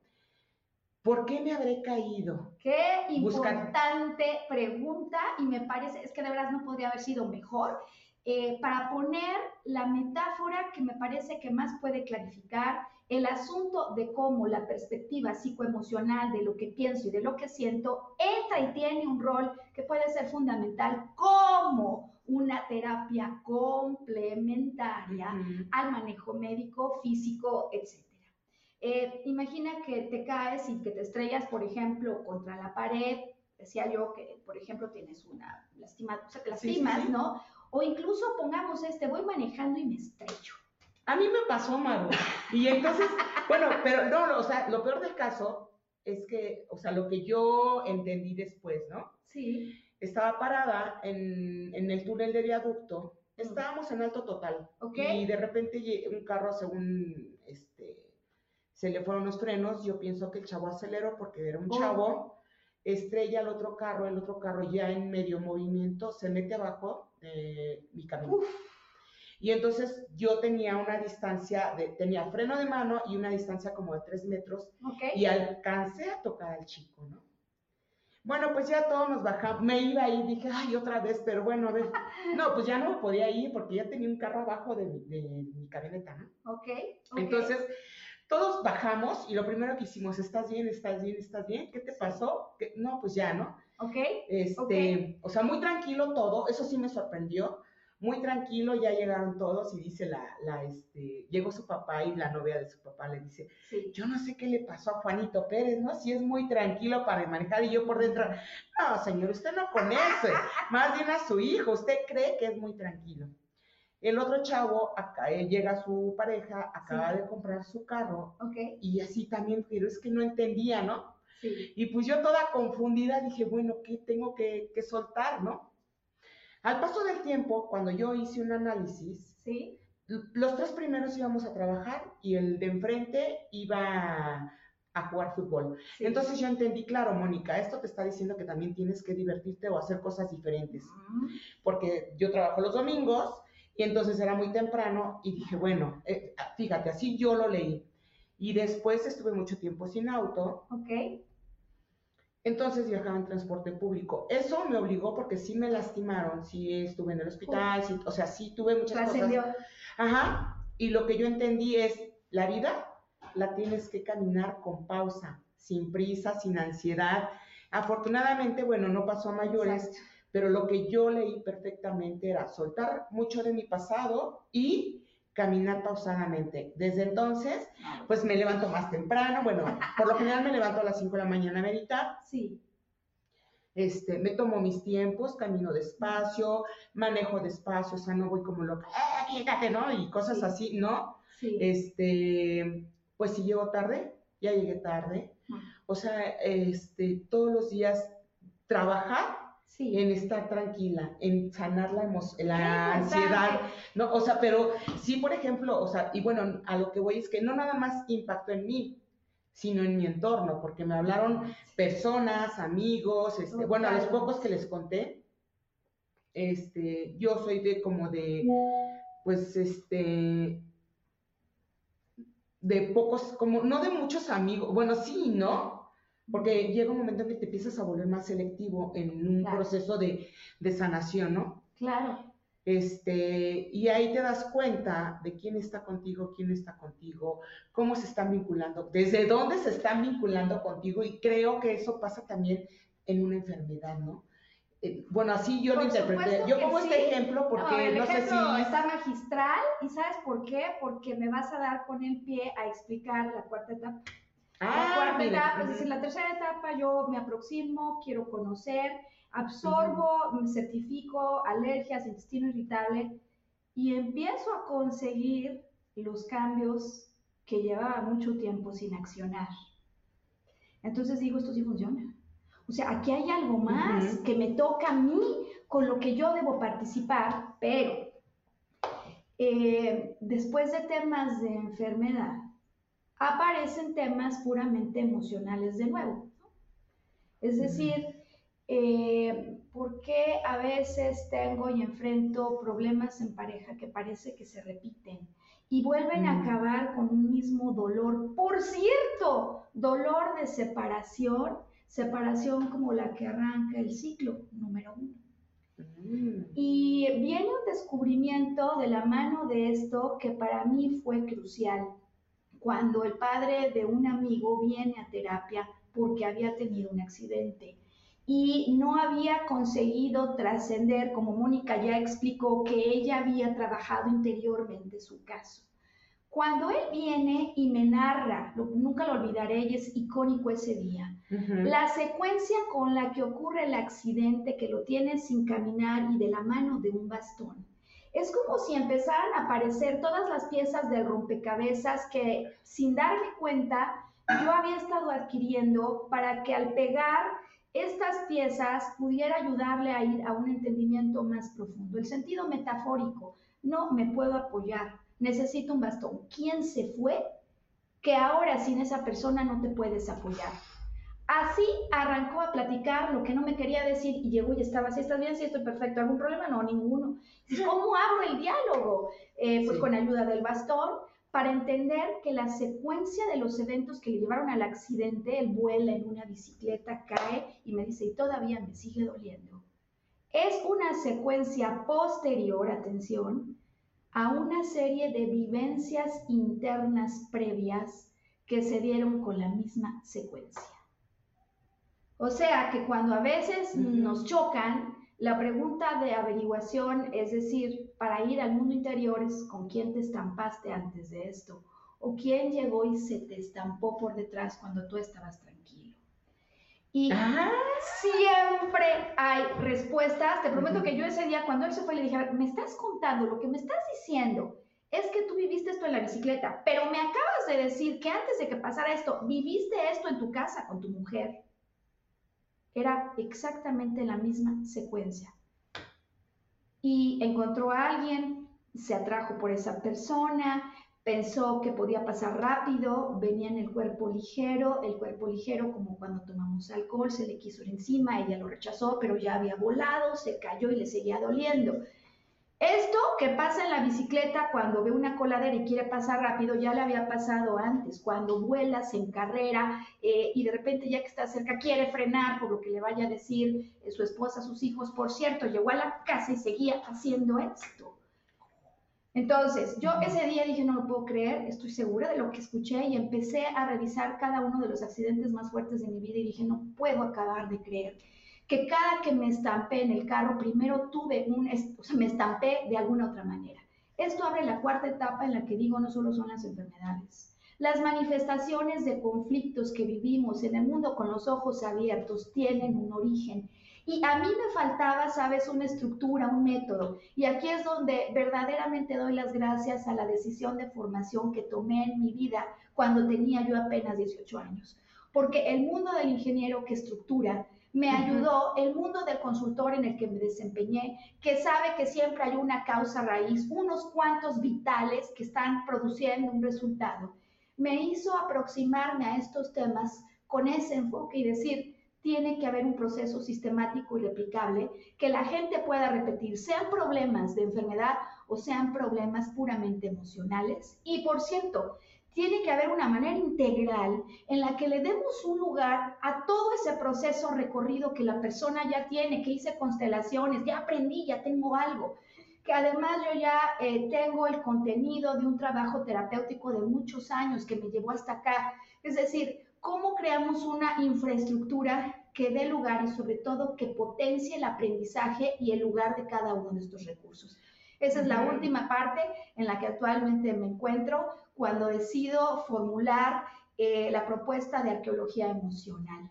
¿Por qué me habré caído? Qué importante pregunta y me parece, es que de verdad no podría haber sido mejor. Eh, para poner la metáfora que me parece que más puede clarificar el asunto de cómo la perspectiva psicoemocional de lo que pienso y de lo que siento entra y tiene un rol que puede ser fundamental como una terapia complementaria al manejo médico, físico, etc. Eh, imagina que te caes y que te estrellas, por ejemplo, contra la pared. Decía yo que, por ejemplo, tienes una lastima, o sea, te lastimas, ¿no? O incluso pongamos este, voy manejando y me estrello. A mí me pasó, Maru. Y entonces, bueno, pero no, o sea, lo peor del caso es que, o sea, lo que yo entendí después, ¿no? Sí. Estaba parada en, en el túnel de viaducto, estábamos en alto total. Ok. Y de repente un carro, según este, se le fueron los frenos, yo pienso que el chavo aceleró porque era un Oh. chavo, estrella al otro carro, el otro carro ya en medio movimiento se mete abajo de mi camino. Uf, Y entonces yo tenía una distancia, de, tenía freno de mano y una distancia como de tres metros ok. y alcancé a tocar al chico, ¿no? Bueno, pues ya todos nos bajamos, me iba a ir, dije, ay, otra vez, pero bueno, a ver, no, pues ya no me podía ir porque ya tenía un carro abajo de, mi- de mi camioneta, ¿no? ok. ok. Entonces, todos bajamos y lo primero que hicimos, ¿estás bien? ¿Estás bien? ¿Estás bien? ¿Qué te pasó? ¿Qué? No, pues ya, ¿no? Ok. Este, o sea, muy tranquilo todo, eso sí me sorprendió, muy tranquilo, ya llegaron todos y dice la, la, este, llegó su papá y la novia de su papá le dice, Sí. yo no sé qué le pasó a Juanito Pérez, ¿no? Si es muy tranquilo para manejar y yo por dentro, no, señor, usted no conoce, más bien a su hijo, usted cree que es muy tranquilo. El otro chavo, acá, eh, llega su pareja, acaba Sí. de comprar su carro y así también, pero es que no entendía, ¿no? Sí. Y pues yo toda confundida dije, bueno, ¿qué tengo que, que soltar, no? Al paso del tiempo, cuando yo hice un análisis, Sí. los tres primeros íbamos a trabajar y el de enfrente iba a jugar fútbol. sí. Entonces yo entendí, claro, Mónica, esto te está diciendo que también tienes que divertirte o hacer cosas diferentes, porque yo trabajo los domingos y entonces era muy temprano y dije, bueno, eh, fíjate, así yo lo leí. Y después estuve mucho tiempo sin auto Ok. entonces viajaba en transporte público. Eso me obligó porque sí me lastimaron, sí estuve en el hospital, sí, o sea, sí tuve muchas Trascendió. cosas. Ajá. Y lo que yo entendí es, la vida la tienes que caminar con pausa, sin prisa, sin ansiedad. Afortunadamente, bueno, no pasó a mayores, Exacto. Pero lo que yo leí perfectamente era soltar mucho de mi pasado y caminar pausadamente. Desde entonces, pues me levanto más temprano, bueno, por lo general me levanto a las 5 de la mañana a meditar, Sí. este, me tomo mis tiempos, camino despacio, manejo despacio, o sea, no voy como loca, ¡eh, quítate, ¿no? Y cosas Sí. así, ¿no? Sí. Este, pues si llego tarde, ya llegué tarde, o sea, este, todos los días trabajar Sí. en estar tranquila, en sanar la, la ansiedad. ¿no? O sea, pero sí, por ejemplo, o sea, y bueno, a lo que voy es que no nada más impactó en mí, sino en mi entorno, porque me hablaron personas, amigos, este, bueno, a los pocos que les conté, este, yo soy de como de, pues, este, de pocos, como, no de muchos amigos, bueno, sí, ¿no? Porque llega un momento en que te empiezas a volver más selectivo en un Claro. proceso de, de sanación, ¿no? Claro. Este, y ahí te das cuenta de quién está contigo, quién está contigo, cómo se están vinculando, desde dónde se están vinculando contigo, y creo que eso pasa también en una enfermedad, ¿no? Eh, bueno, así yo lo interpreté. Yo pongo sí. este ejemplo No, porque el no, sé si. está magistral y ¿sabes por qué? Porque me vas a dar con el pie a explicar la cuarta etapa. La Ah, cuarta mira, etapa, es ujú. decir, la tercera etapa yo me aproximo, quiero conocer, absorbo, me certifico alergias, intestino irritable y empiezo a conseguir los cambios que llevaba mucho tiempo sin accionar. Entonces digo, esto sí funciona. O sea, aquí hay algo más Ujú. que me toca a mí con lo que yo debo participar, pero eh, después de temas de enfermedad, aparecen temas puramente emocionales de nuevo. ¿no? Es decir, eh, ¿por qué a veces tengo y enfrento problemas en pareja que parece que se repiten y vuelven a Mm. acabar con un mismo dolor? Por cierto, dolor de separación, separación como la que arranca el ciclo número uno. Mm. Y viene un descubrimiento de la mano de esto que para mí fue crucial. Cuando el padre de un amigo viene a terapia porque había tenido un accidente y no había conseguido trascender, como Mónica ya explicó, que ella había trabajado interiormente su caso. Cuando él viene y me narra, lo- nunca lo olvidaré y es icónico ese día, la secuencia con la que ocurre el accidente, que lo tiene sin caminar y de la mano de un bastón, es como si empezaran a aparecer todas las piezas del rompecabezas que sin darme cuenta yo había estado adquiriendo para que al pegar estas piezas pudiera ayudarle a ir a un entendimiento más profundo. El sentido metafórico, no me puedo apoyar, necesito un bastón. ¿Quién se fue? Que ahora sin esa persona no te puedes apoyar. Así arrancó a platicar lo que no me quería decir y llegó y estaba, si estás bien, si estoy perfecto, ¿algún problema? No, ninguno. ¿Cómo abro el diálogo? Eh, pues Sí. con ayuda del bastón para entender que la secuencia de los eventos que le llevaron al accidente, él vuela en una bicicleta, cae y me dice, y todavía me sigue doliendo. Es una secuencia posterior, atención, a una serie de vivencias internas previas que se dieron con la misma secuencia. O sea que cuando a veces nos chocan, la pregunta de averiguación, es decir, para ir al mundo interior es con quién te estampaste antes de esto, o quién llegó y se te estampó por detrás cuando tú estabas tranquilo. Y Ah, siempre hay respuestas. Te prometo que yo ese día, cuando él se fue, le dije, "A ver, me estás contando, lo que me estás diciendo es que tú viviste esto en la bicicleta, pero me acabas de decir que antes de que pasara esto, viviste esto en tu casa con tu mujer. Era exactamente la misma secuencia. Y encontró a alguien, se atrajo por esa persona, pensó que podía pasar rápido, venía en el cuerpo ligero, el cuerpo ligero como cuando tomamos alcohol, se le quiso ir encima, ella lo rechazó, pero ya había volado, se cayó y le seguía doliendo. Esto que pasa en la bicicleta cuando ve una coladera y quiere pasar rápido, ya le había pasado antes, cuando vuelas en carrera eh, y de repente ya que está cerca quiere frenar por lo que le vaya a decir eh, su esposa, sus hijos. Por cierto, llegó a la casa y seguía haciendo esto. Entonces, yo ese día dije, no lo puedo creer, estoy segura de lo que escuché y empecé a revisar cada uno de los accidentes más fuertes de mi vida y dije, no puedo acabar de creer que cada que me estampé en el carro, primero tuve un, o sea, me estampé de alguna otra manera. Esto abre la cuarta etapa en la que digo no solo son las enfermedades. Las manifestaciones de conflictos que vivimos en el mundo con los ojos abiertos tienen un origen. Y a mí me faltaba, sabes, una estructura, un método. Y aquí es donde verdaderamente doy las gracias a la decisión de formación que tomé en mi vida cuando tenía yo apenas 18 años. Porque el mundo del ingeniero que estructura me ayudó el mundo del consultor en el que me desempeñé, que sabe que siempre hay una causa raíz, unos cuantos vitales que están produciendo un resultado. Me hizo aproximarme a estos temas con ese enfoque y decir, tiene que haber un proceso sistemático y replicable que la gente pueda repetir, sean problemas de enfermedad o sean problemas puramente emocionales. Y por cierto, tiene que haber una manera integral en la que le demos un lugar a todo ese proceso recorrido que la persona ya tiene, que hice constelaciones, ya aprendí, ya tengo algo, que además yo ya eh, tengo el contenido de un trabajo terapéutico de muchos años que me llevó hasta acá. Es decir, cómo creamos una infraestructura que dé lugar y sobre todo que potencie el aprendizaje y el lugar de cada uno de estos recursos. Esa es la última parte en la que actualmente me encuentro cuando decido formular eh, la propuesta de arqueología emocional.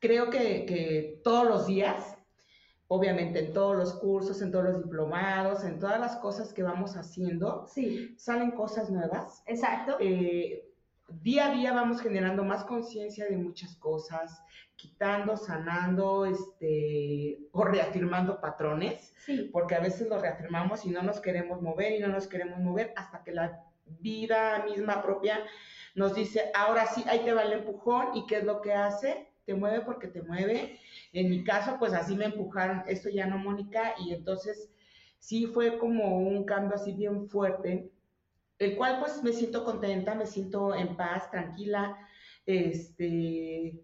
creo que, que todos los días, obviamente en todos los cursos, en todos los diplomados, en todas las cosas que vamos haciendo, Sí, salen cosas nuevas. exacto. Eh, día a día vamos generando más conciencia de muchas cosas, quitando, sanando, este, o reafirmando patrones, Sí, porque a veces los reafirmamos y no nos queremos mover y no nos queremos mover hasta que la vida misma propia nos dice, ahora sí, ahí te va el empujón y qué es lo que hace, te mueve porque te mueve. En mi caso, pues así me empujaron, esto ya no, Mónica, y entonces sí fue como un cambio así bien fuerte, el cual pues me siento contenta, me siento en paz, tranquila, este,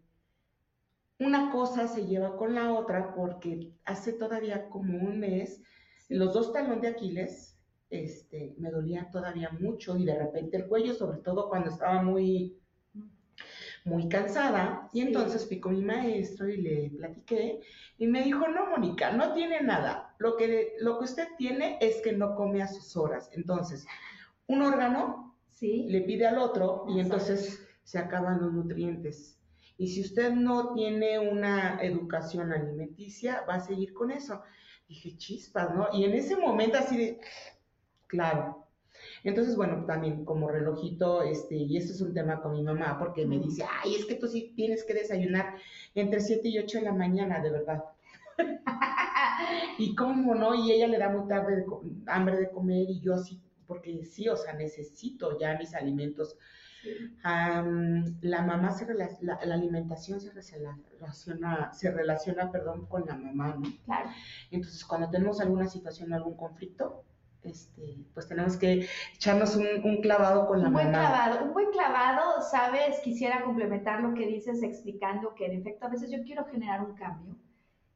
una cosa se lleva con la otra porque hace todavía como un mes los dos talones de Aquiles este, me dolían todavía mucho y de repente el cuello, sobre todo cuando estaba muy, muy cansada. Y entonces fui con mi maestro y le platiqué y me dijo, no, Mónica, no tiene nada. Lo que, lo que usted tiene es que no come a sus horas. Entonces, un órgano ¿Sí? le pide al otro y entonces se acaban los nutrientes. Y si usted no tiene una educación alimenticia, va a seguir con eso. Dije, chispas, ¿no? Y en ese momento así de, claro. Entonces, bueno, también como relojito, este, y esto es un tema con mi mamá, porque me dice, ay, es que tú sí tienes que desayunar entre 7 y 8 de la mañana, de verdad. y cómo, ¿no? Y ella le da muy tarde hambre de comer y yo así, porque sí, o sea, necesito ya mis alimentos la mamá se la, la, alimentación se relaciona, se relaciona, perdón, con la mamá, ¿no? Claro. Entonces, cuando tenemos alguna situación, algún conflicto, este, pues tenemos que echarnos un, un clavado con la un buen mamá. Clavado, un buen clavado, sabes, quisiera complementar lo que dices explicando que en efecto a veces yo quiero generar un cambio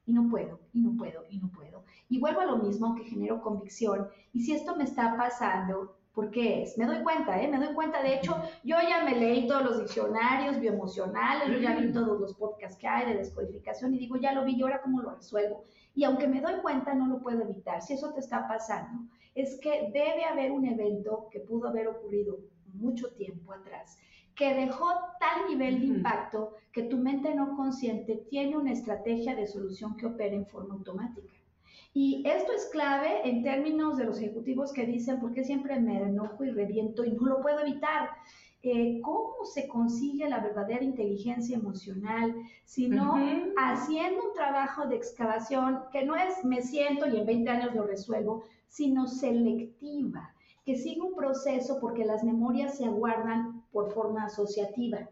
y no puedo, y no puedo, y no puedo. Y vuelvo a lo mismo que genero convicción. Y si esto me está pasando, ¿Por qué es? Me doy cuenta, ¿eh? Me doy cuenta. De hecho, yo ya me leí todos los diccionarios bioemocionales, yo ya vi todos los podcasts que hay de descodificación y digo, ya lo vi, ¿y ahora cómo lo resuelvo? Y aunque me doy cuenta, no lo puedo evitar. Si eso te está pasando, es que debe haber un evento que pudo haber ocurrido mucho tiempo atrás, que dejó tal nivel de impacto que tu mente no consciente tiene una estrategia de solución que opera en forma automática. Y esto es clave en términos de los ejecutivos que dicen, ¿por qué siempre me enojo y reviento y no lo puedo evitar? Eh, ¿Cómo se consigue la verdadera inteligencia emocional? Sino haciendo un trabajo de excavación que no es me siento y en 20 años lo resuelvo, sino selectiva, que sigue un proceso porque las memorias se aguardan por forma asociativa.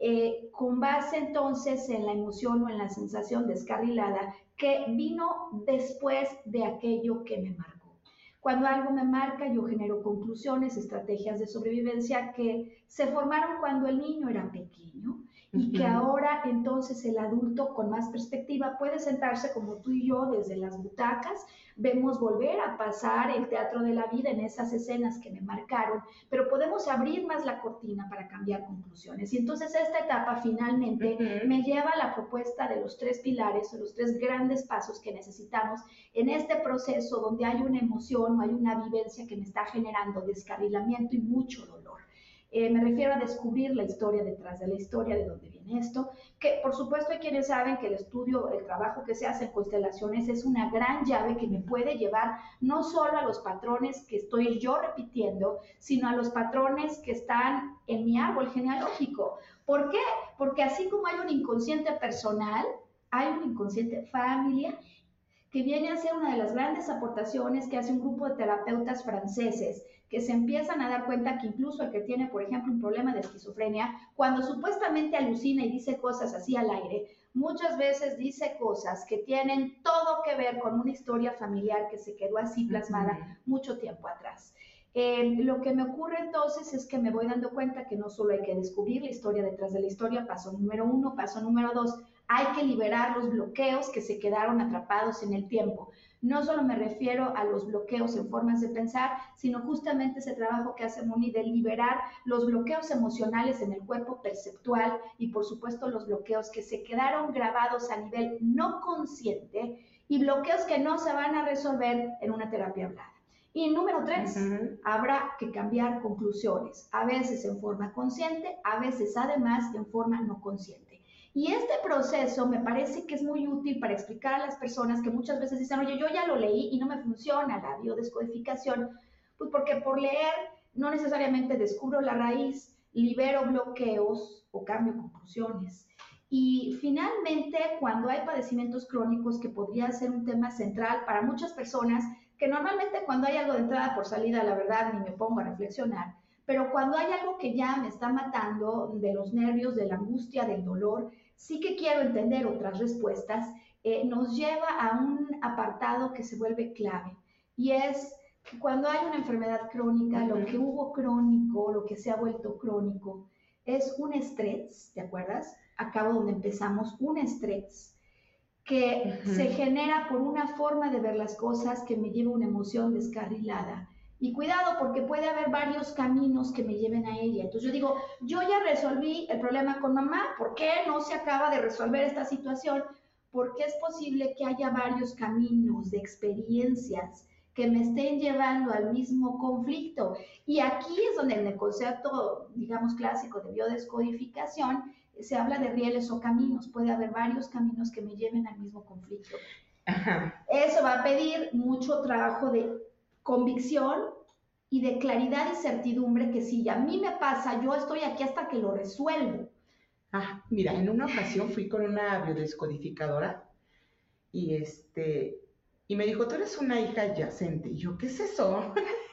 Eh, con base entonces en la emoción o en la sensación descarrilada que vino después de aquello que me marcó. Cuando algo me marca, yo genero conclusiones, estrategias de sobrevivencia que se formaron cuando el niño era pequeño y que ahora entonces el adulto con más perspectiva puede sentarse como tú y yo desde las butacas vemos volver a pasar el teatro de la vida en esas escenas que me marcaron, pero podemos abrir más la cortina para cambiar conclusiones. Y entonces esta etapa finalmente me lleva a la propuesta de los tres pilares o los tres grandes pasos que necesitamos en este proceso donde hay una emoción o hay una vivencia que me está generando descarrilamiento y mucho dolor. Eh, me refiero a descubrir la historia detrás de la historia, de dónde viene esto, que por supuesto hay quienes saben que el estudio, el trabajo que se hace en constelaciones es una gran llave que me puede llevar no solo a los patrones que estoy yo repitiendo, sino a los patrones que están en mi árbol genealógico. ¿Por qué? Porque así como hay un inconsciente personal, hay un inconsciente familiar que viene a ser una de las grandes aportaciones que hace un grupo de terapeutas franceses que se empiezan a dar cuenta que incluso el que tiene, por ejemplo, un problema de esquizofrenia, cuando supuestamente alucina y dice cosas así al aire, muchas veces dice cosas que tienen todo que ver con una historia familiar que se quedó así plasmada mucho tiempo atrás. Eh, lo que me ocurre entonces es que me voy dando cuenta que no solo hay que descubrir la historia detrás de la historia, paso número uno, paso número dos, hay que liberar los bloqueos que se quedaron atrapados en el tiempo. No solo me refiero a los bloqueos en formas de pensar, sino justamente ese trabajo que hace Moni de liberar los bloqueos emocionales en el cuerpo perceptual y por supuesto los bloqueos que se quedaron grabados a nivel no consciente y bloqueos que no se van a resolver en una terapia hablada. Y número tres, habrá que cambiar conclusiones, a veces en forma consciente, a veces además en forma no consciente. Y este proceso me parece que es muy útil para explicar a las personas que muchas veces dicen, oye, yo ya lo leí y no me funciona la biodescodificación, pues porque por leer no necesariamente descubro la raíz, libero bloqueos o cambio conclusiones. Y finalmente, cuando hay padecimientos crónicos, que podría ser un tema central para muchas personas, que normalmente cuando hay algo de entrada por salida, la verdad, ni me pongo a reflexionar, Pero cuando hay algo que ya me está matando de los nervios, de la angustia, del dolor, sí que quiero entender otras respuestas, eh, nos lleva a un apartado que se vuelve clave y es que cuando hay una enfermedad crónica, lo que hubo crónico, lo que se ha vuelto crónico, es un estrés, ¿te acuerdas? Acabo donde empezamos, un estrés que se genera por una forma de ver las cosas que me lleva una emoción descarrilada. Y cuidado, porque puede haber varios caminos que me lleven a ella. Entonces yo digo, yo ya resolví el problema con mamá, ¿por qué no se acaba de resolver esta situación? Porque es posible que haya varios caminos de experiencias que me estén llevando al mismo conflicto. Y aquí es donde en el concepto, digamos, clásico de biodescodificación, se habla de rieles o caminos. Puede haber varios caminos que me lleven al mismo conflicto. Eso va a pedir mucho trabajo de convicción y de claridad y certidumbre que si a mí me pasa, yo estoy aquí hasta que lo resuelvo. Ah, mira, en una ocasión fui con una biodescodificadora y este y me dijo, "Tú eres una hija adyacente." Y yo, "¿Qué es eso?"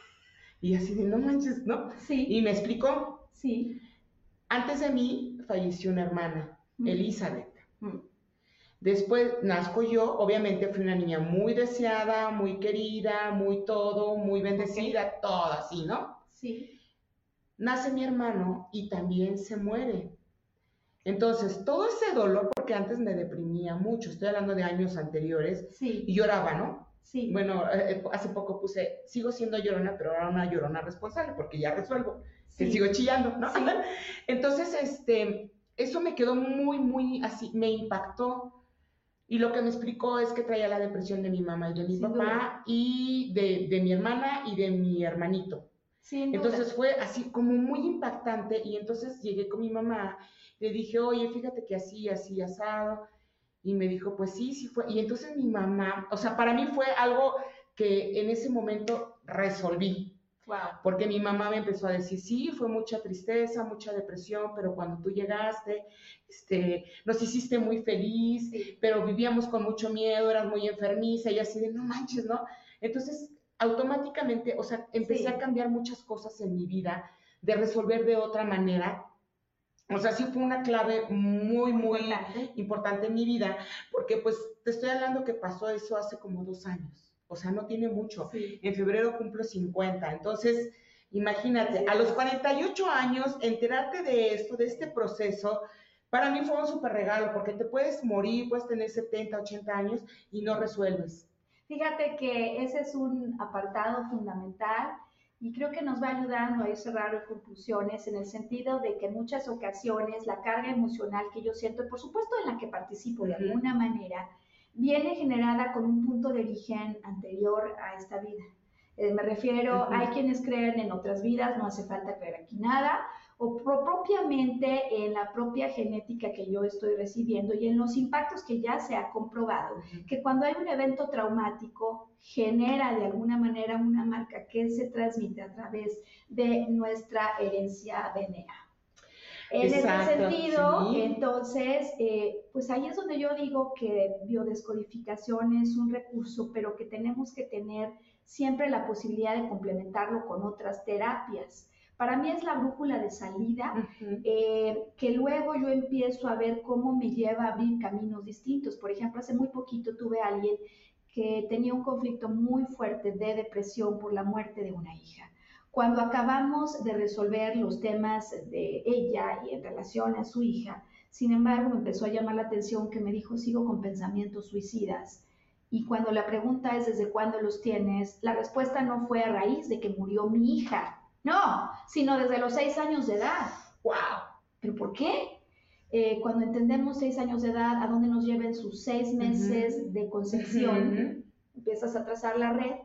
y así de, "No manches, ¿no?" Sí. Y me explicó. Sí. Antes de mí falleció una hermana, Mm. Elizabeth. Mm. Después nazco yo, obviamente fui una niña muy deseada, muy querida, muy todo, muy bendecida, todo así, ¿no? Sí. Nace mi hermano y también se muere. Entonces, todo ese dolor, porque antes me deprimía mucho, estoy hablando de años anteriores, Sí. y lloraba, ¿no? Sí. Bueno, eh, hace poco puse, sigo siendo llorona, pero ahora una llorona responsable, porque ya resuelvo, que sí. sigo chillando, ¿no? Sí. Entonces, este, eso me quedó muy, muy así, me impactó. Y lo que me explicó es que traía la depresión de mi mamá y de mi Sin papá duda. y de, de mi hermana y de mi hermanito. Sin duda. Entonces fue así como muy impactante y entonces llegué con mi mamá, le dije, oye, fíjate que así, así, asado. Y me dijo, pues sí, sí fue. Y entonces mi mamá, o sea, para mí fue algo que en ese momento resolví. Wow. Porque mi mamá me empezó a decir, sí, fue mucha tristeza, mucha depresión, pero cuando tú llegaste, este, nos hiciste muy feliz, Sí. pero vivíamos con mucho miedo, eras muy enfermiza, y así de, no manches, ¿no? Entonces, automáticamente, o sea, empecé Sí. a cambiar muchas cosas en mi vida, de resolver de otra manera. O sea, sí fue una clave muy, muy Importante. importante en mi vida, porque pues te estoy hablando que pasó eso hace como dos años, o sea, no tiene mucho. Sí. En febrero cumplo 50. Entonces, imagínate, a los 48 años, enterarte de esto, de este proceso, para mí fue un súper regalo, porque te puedes morir, puedes tener 70, 80 años y no resuelves. Fíjate que ese es un apartado fundamental y creo que nos va ayudando a ir cerrando conclusiones en el sentido de que en muchas ocasiones la carga emocional que yo siento, por supuesto en la que participo de alguna manera, viene generada con un punto de origen anterior a esta vida. Eh, me refiero, hay quienes creen en otras vidas, no hace falta creer aquí nada, o pro- propiamente en la propia genética que yo estoy recibiendo y en los impactos que ya se ha comprobado que cuando hay un evento traumático genera de alguna manera una marca que se transmite a través de nuestra herencia DNA. En Exacto, ese sentido, sí. entonces, eh, pues ahí es donde yo digo que biodescodificación es un recurso, pero que tenemos que tener siempre la posibilidad de complementarlo con otras terapias. Para mí es la brújula de salida eh, que luego yo empiezo a ver cómo me lleva a abrir caminos distintos. Por ejemplo, hace muy poquito tuve a alguien que tenía un conflicto muy fuerte de depresión por la muerte de una hija. Cuando acabamos de resolver los temas de ella y en relación a su hija, sin embargo, me empezó a llamar la atención que me dijo, sigo con pensamientos suicidas. Y cuando la pregunta es desde cuándo los tienes, la respuesta no fue a raíz de que murió mi hija, no, sino desde los seis años de edad. ¡Wow! ¿Pero por qué? Eh, cuando entendemos seis años de edad, ¿a dónde nos lleven sus seis meses de concepción? Ujú. Empiezas a trazar la red.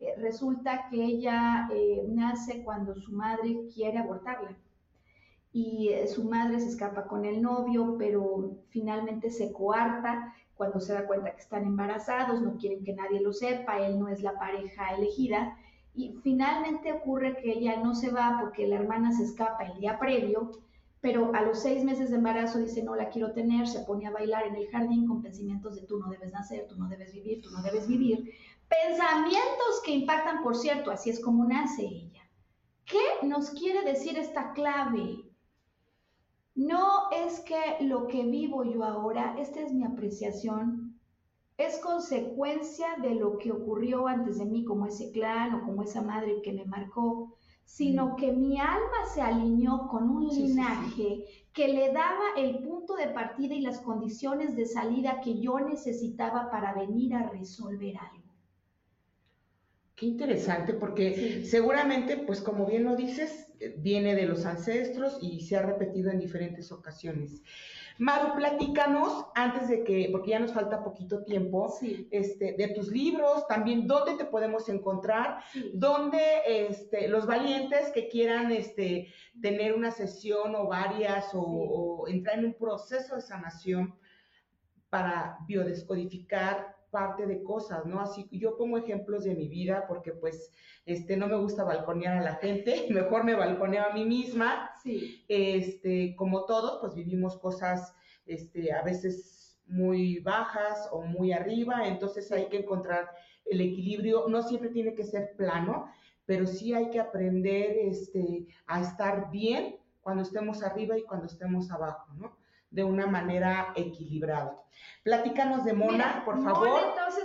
Eh, resulta que ella eh, nace cuando su madre quiere abortarla. Y eh, su madre se escapa con el novio, pero finalmente se coarta cuando se da cuenta que están embarazados, no quieren que nadie lo sepa, él no es la pareja elegida. Y finalmente ocurre que ella no se va porque la hermana se escapa el día previo, pero a los seis meses de embarazo dice, no la quiero tener, se pone a bailar en el jardín con pensamientos de tú no debes nacer, tú no debes vivir, tú no debes vivir. Pensamientos que impactan, por cierto, así es como nace ella, ¿Qué nos quiere decir esta clave? No es que lo que vivo yo ahora, esta es mi apreciación, es consecuencia de lo que ocurrió antes de mí, como ese clan o como esa madre que me marcó, sino mm. que mi alma se alineó con un linaje que le daba el punto de partida y las condiciones de salida que yo necesitaba para venir a resolver algo. Qué interesante, porque seguramente, pues como bien lo dices, viene de los ancestros y se ha repetido en diferentes ocasiones. Maru, platícanos antes de que, porque ya nos falta poquito tiempo, este, de tus libros, también dónde te podemos encontrar, dónde este, los valientes que quieran este, tener una sesión o varias o entrar en un proceso de sanación para biodescodificar parte de cosas, ¿no? Así yo pongo ejemplos de mi vida porque pues este no me gusta balconear a la gente, mejor me balconeo a mí misma. Sí. Este, como todos, pues vivimos cosas este a veces muy bajas o muy arriba, entonces hay que encontrar el equilibrio, no siempre tiene que ser plano, pero sí hay que aprender este a estar bien cuando estemos arriba y cuando estemos abajo, ¿no? De una manera equilibrada. Platícanos de Mona, por favor.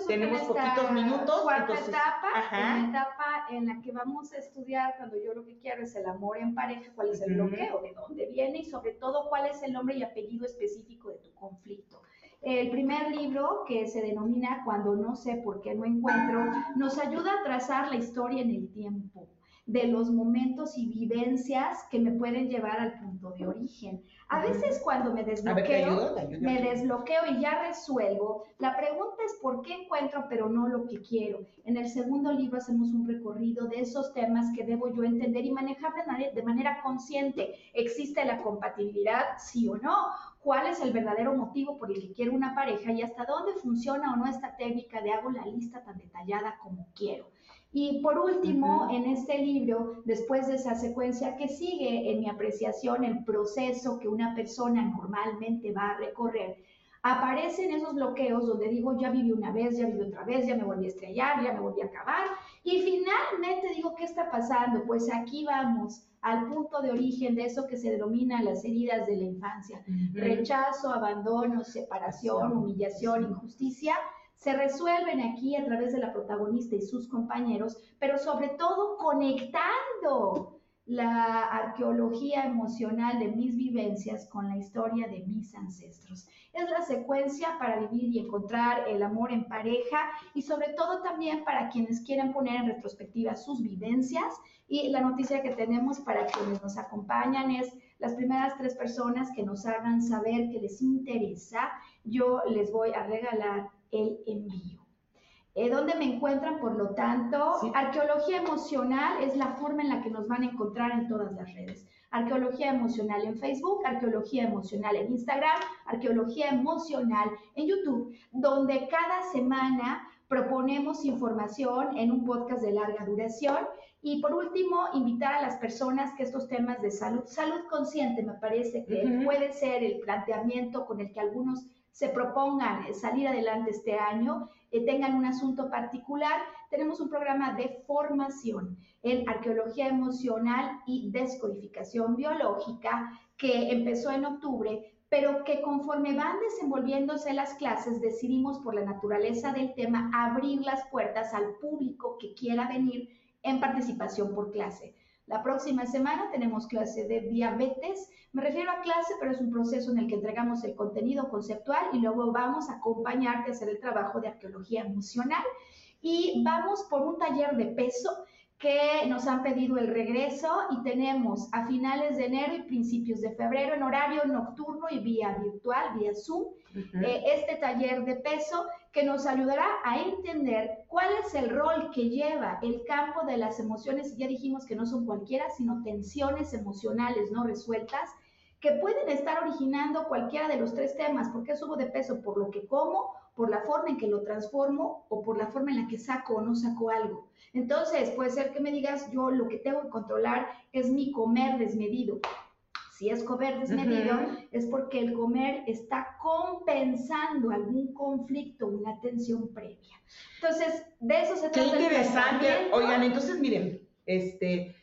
Tenemos poquitos minutos. Cuarta etapa, una etapa en la que vamos a estudiar cuando yo lo que quiero es el amor en pareja, cuál es el bloqueo, de dónde viene y sobre todo cuál es el nombre y apellido específico de tu conflicto. El primer libro, que se denomina Cuando no sé por qué no encuentro, nos ayuda a trazar la historia en el tiempo de los momentos y vivencias que me pueden llevar al punto de origen. A veces cuando me desbloqueo, me desbloqueo y ya resuelvo, la pregunta es por qué encuentro pero no lo que quiero. En el segundo libro hacemos un recorrido de esos temas que debo yo entender y manejar de manera consciente. ¿Existe la compatibilidad, sí o no? ¿Cuál es el verdadero motivo por el que quiero una pareja y hasta dónde funciona o no esta técnica de hago la lista tan detallada como quiero? Y por último, en este libro, después de esa secuencia que sigue en mi apreciación, el proceso que una persona normalmente va a recorrer, aparecen esos bloqueos donde digo, ya viví una vez, ya viví otra vez, ya me volví a estrellar, ya me volví a acabar. Y finalmente digo, ¿qué está pasando? Pues aquí vamos al punto de origen de eso que se denomina las heridas de la infancia. Rechazo, abandono, separación, humillación, injusticia se resuelven aquí a través de la protagonista y sus compañeros, pero sobre todo conectando la arqueología emocional de mis vivencias con la historia de mis ancestros. Es la secuencia para vivir y encontrar el amor en pareja y sobre todo también para quienes quieran poner en retrospectiva sus vivencias. Y la noticia que tenemos para quienes nos acompañan es las primeras tres personas que nos hagan saber que les interesa, yo les voy a regalar el envío. Eh, ¿Dónde me encuentran? Por lo tanto, arqueología emocional es la forma en la que nos van a encontrar en todas las redes. Arqueología emocional en Facebook, arqueología emocional en Instagram, arqueología emocional en YouTube, donde cada semana proponemos información en un podcast de larga duración. Y por último, invitar a las personas que estos temas de salud, salud consciente, me parece que puede ser el planteamiento con el que algunos se propongan salir adelante este año, eh, tengan un asunto particular, tenemos un programa de formación en arqueología emocional y descodificación biológica que empezó en octubre, pero que conforme van desenvolviéndose las clases decidimos por la naturaleza del tema abrir las puertas al público que quiera venir en participación por clase. La próxima semana tenemos clase de diabetes. Me refiero a clase, pero es un proceso en el que entregamos el contenido conceptual y luego vamos a acompañarte a hacer el trabajo de arqueología emocional. Y vamos por un taller de peso que nos han pedido el regreso y tenemos a finales de enero y principios de febrero en horario nocturno y vía virtual, vía Zoom, eh, este taller de peso que nos ayudará a entender cuál es el rol que lleva el campo de las emociones. Ya dijimos que no son cualquiera, sino tensiones emocionales no resueltas que pueden estar originando cualquiera de los tres temas. ¿Por qué subo de peso? Por lo que como, por la forma en que lo transformo o por la forma en la que saco o no saco algo. Entonces, puede ser que me digas, yo lo que tengo que controlar es mi comer desmedido. Si es comer desmedido, es porque el comer está compensando algún conflicto, una tensión previa. Entonces, de eso se trata. Qué interesante. Oigan, entonces miren, este,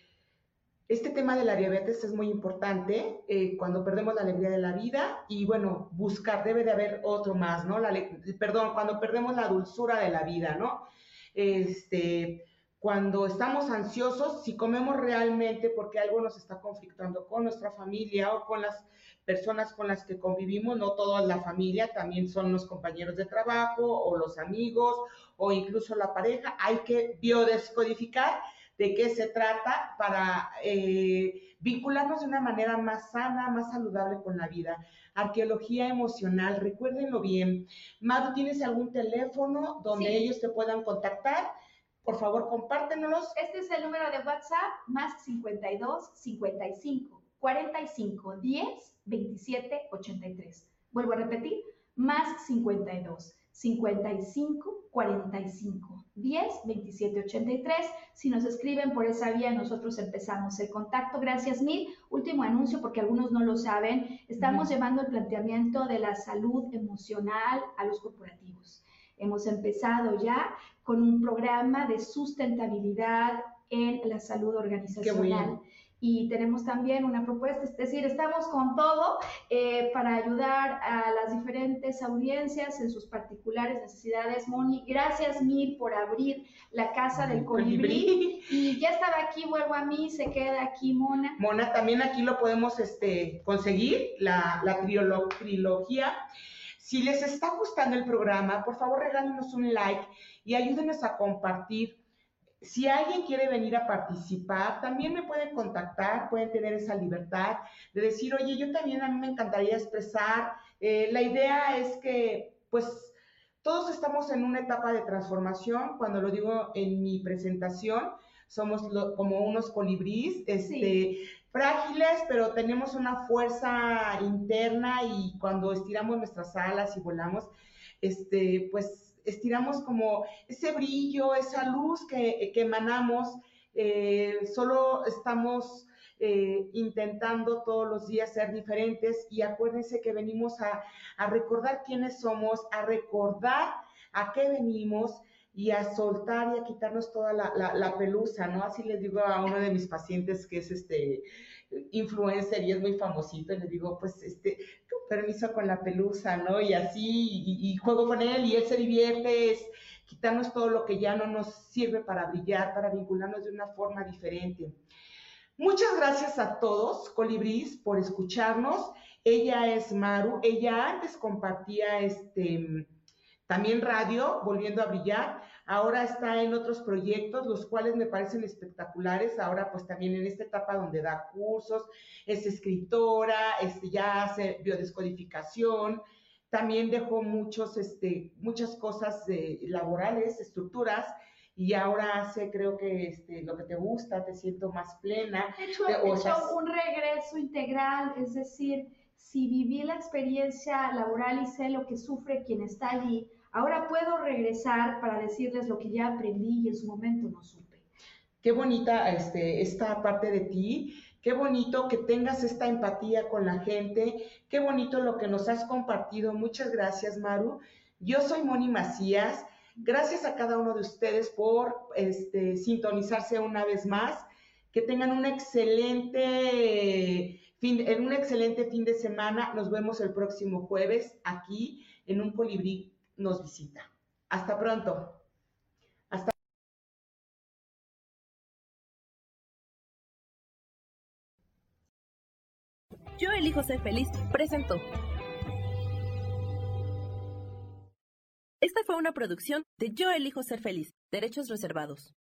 este tema de la diabetes es muy importante eh, cuando perdemos la alegría de la vida y bueno, buscar, debe de haber otro más, ¿no? La, perdón, cuando perdemos la dulzura de la vida, ¿no? Este, cuando estamos ansiosos, si comemos realmente porque algo nos está conflictando con nuestra familia o con las personas con las que convivimos, no toda la familia, también son los compañeros de trabajo o los amigos o incluso la pareja, hay que biodescodificar de qué se trata para eh, vincularnos de una manera más sana, más saludable con la vida. Arqueología emocional, recuérdenlo bien. Madu, ¿tienes algún teléfono donde ellos te puedan contactar? Por favor, compártenos. Este es el número de WhatsApp, más 52 55 45 10 27 83. Vuelvo a repetir, más 52 55 45 10 27 83. Si nos escriben por esa vía, nosotros empezamos el contacto. Gracias mil. Último anuncio, porque algunos no lo saben, estamos llevando el planteamiento de la salud emocional a los corporativos. Hemos empezado ya con un programa de sustentabilidad en la salud organizacional y tenemos también una propuesta, es decir, estamos con todo eh, para ayudar a las diferentes audiencias en sus particulares necesidades. Moni, gracias mil por abrir la casa del colibrí. Y ya estaba aquí, vuelvo a mí, se queda aquí Mona. Mona, también aquí lo podemos este, conseguir, la, la trilogía. Si les está gustando el programa, por favor regálenos un like y ayúdenos a compartir si alguien quiere venir a participar, también me pueden contactar, pueden tener esa libertad de decir, oye, yo también a mí me encantaría expresar. Eh, la idea es que, pues, todos estamos en una etapa de transformación. Cuando lo digo en mi presentación, somos como unos colibríes, este, frágiles, pero tenemos una fuerza interna y cuando estiramos nuestras alas y volamos, este, pues estiramos como ese brillo, esa luz que, emanamos, eh, solo estamos eh, intentando todos los días ser diferentes y acuérdense que venimos a, recordar quiénes somos, a recordar a qué venimos y a soltar y a quitarnos toda la, la, pelusa, ¿no? Así les digo a uno de mis pacientes que es este influencer y es muy famosito, y le digo, pues, este, permiso con la pelusa, ¿no? Y así, y, juego con él y él se divierte, es quitarnos todo lo que ya no nos sirve para brillar, para vincularnos de una forma diferente. Muchas gracias a todos, Colibris, por escucharnos. Ella es Maru, ella antes compartía este también radio, volviendo a brillar. Ahora está en otros proyectos, los cuales me parecen espectaculares. Ahora pues también en esta etapa donde da cursos, es escritora, este, ya hace biodescodificación. También dejó muchos, este, muchas cosas laborales, estructuras, y ahora hace, creo que este, lo que te gusta, te siento más plena. He hecho, he hecho un regreso integral, es decir, si viví la experiencia laboral y sé lo que sufre quien está allí, Ahora puedo regresar para decirles lo que ya aprendí y en su momento no supe. Qué bonita este, esta parte de ti, qué bonito que tengas esta empatía con la gente, qué bonito lo que nos has compartido. Muchas gracias, Maru. Yo soy Moni Macías. Gracias a cada uno de ustedes por este, sintonizarse una vez más. Que tengan un excelente fin, un excelente fin de semana. Nos vemos el próximo jueves aquí en un colibrí nos visita. Hasta pronto. Hasta Yo elijo ser feliz presento. Esta fue una producción de Yo elijo ser feliz, derechos reservados.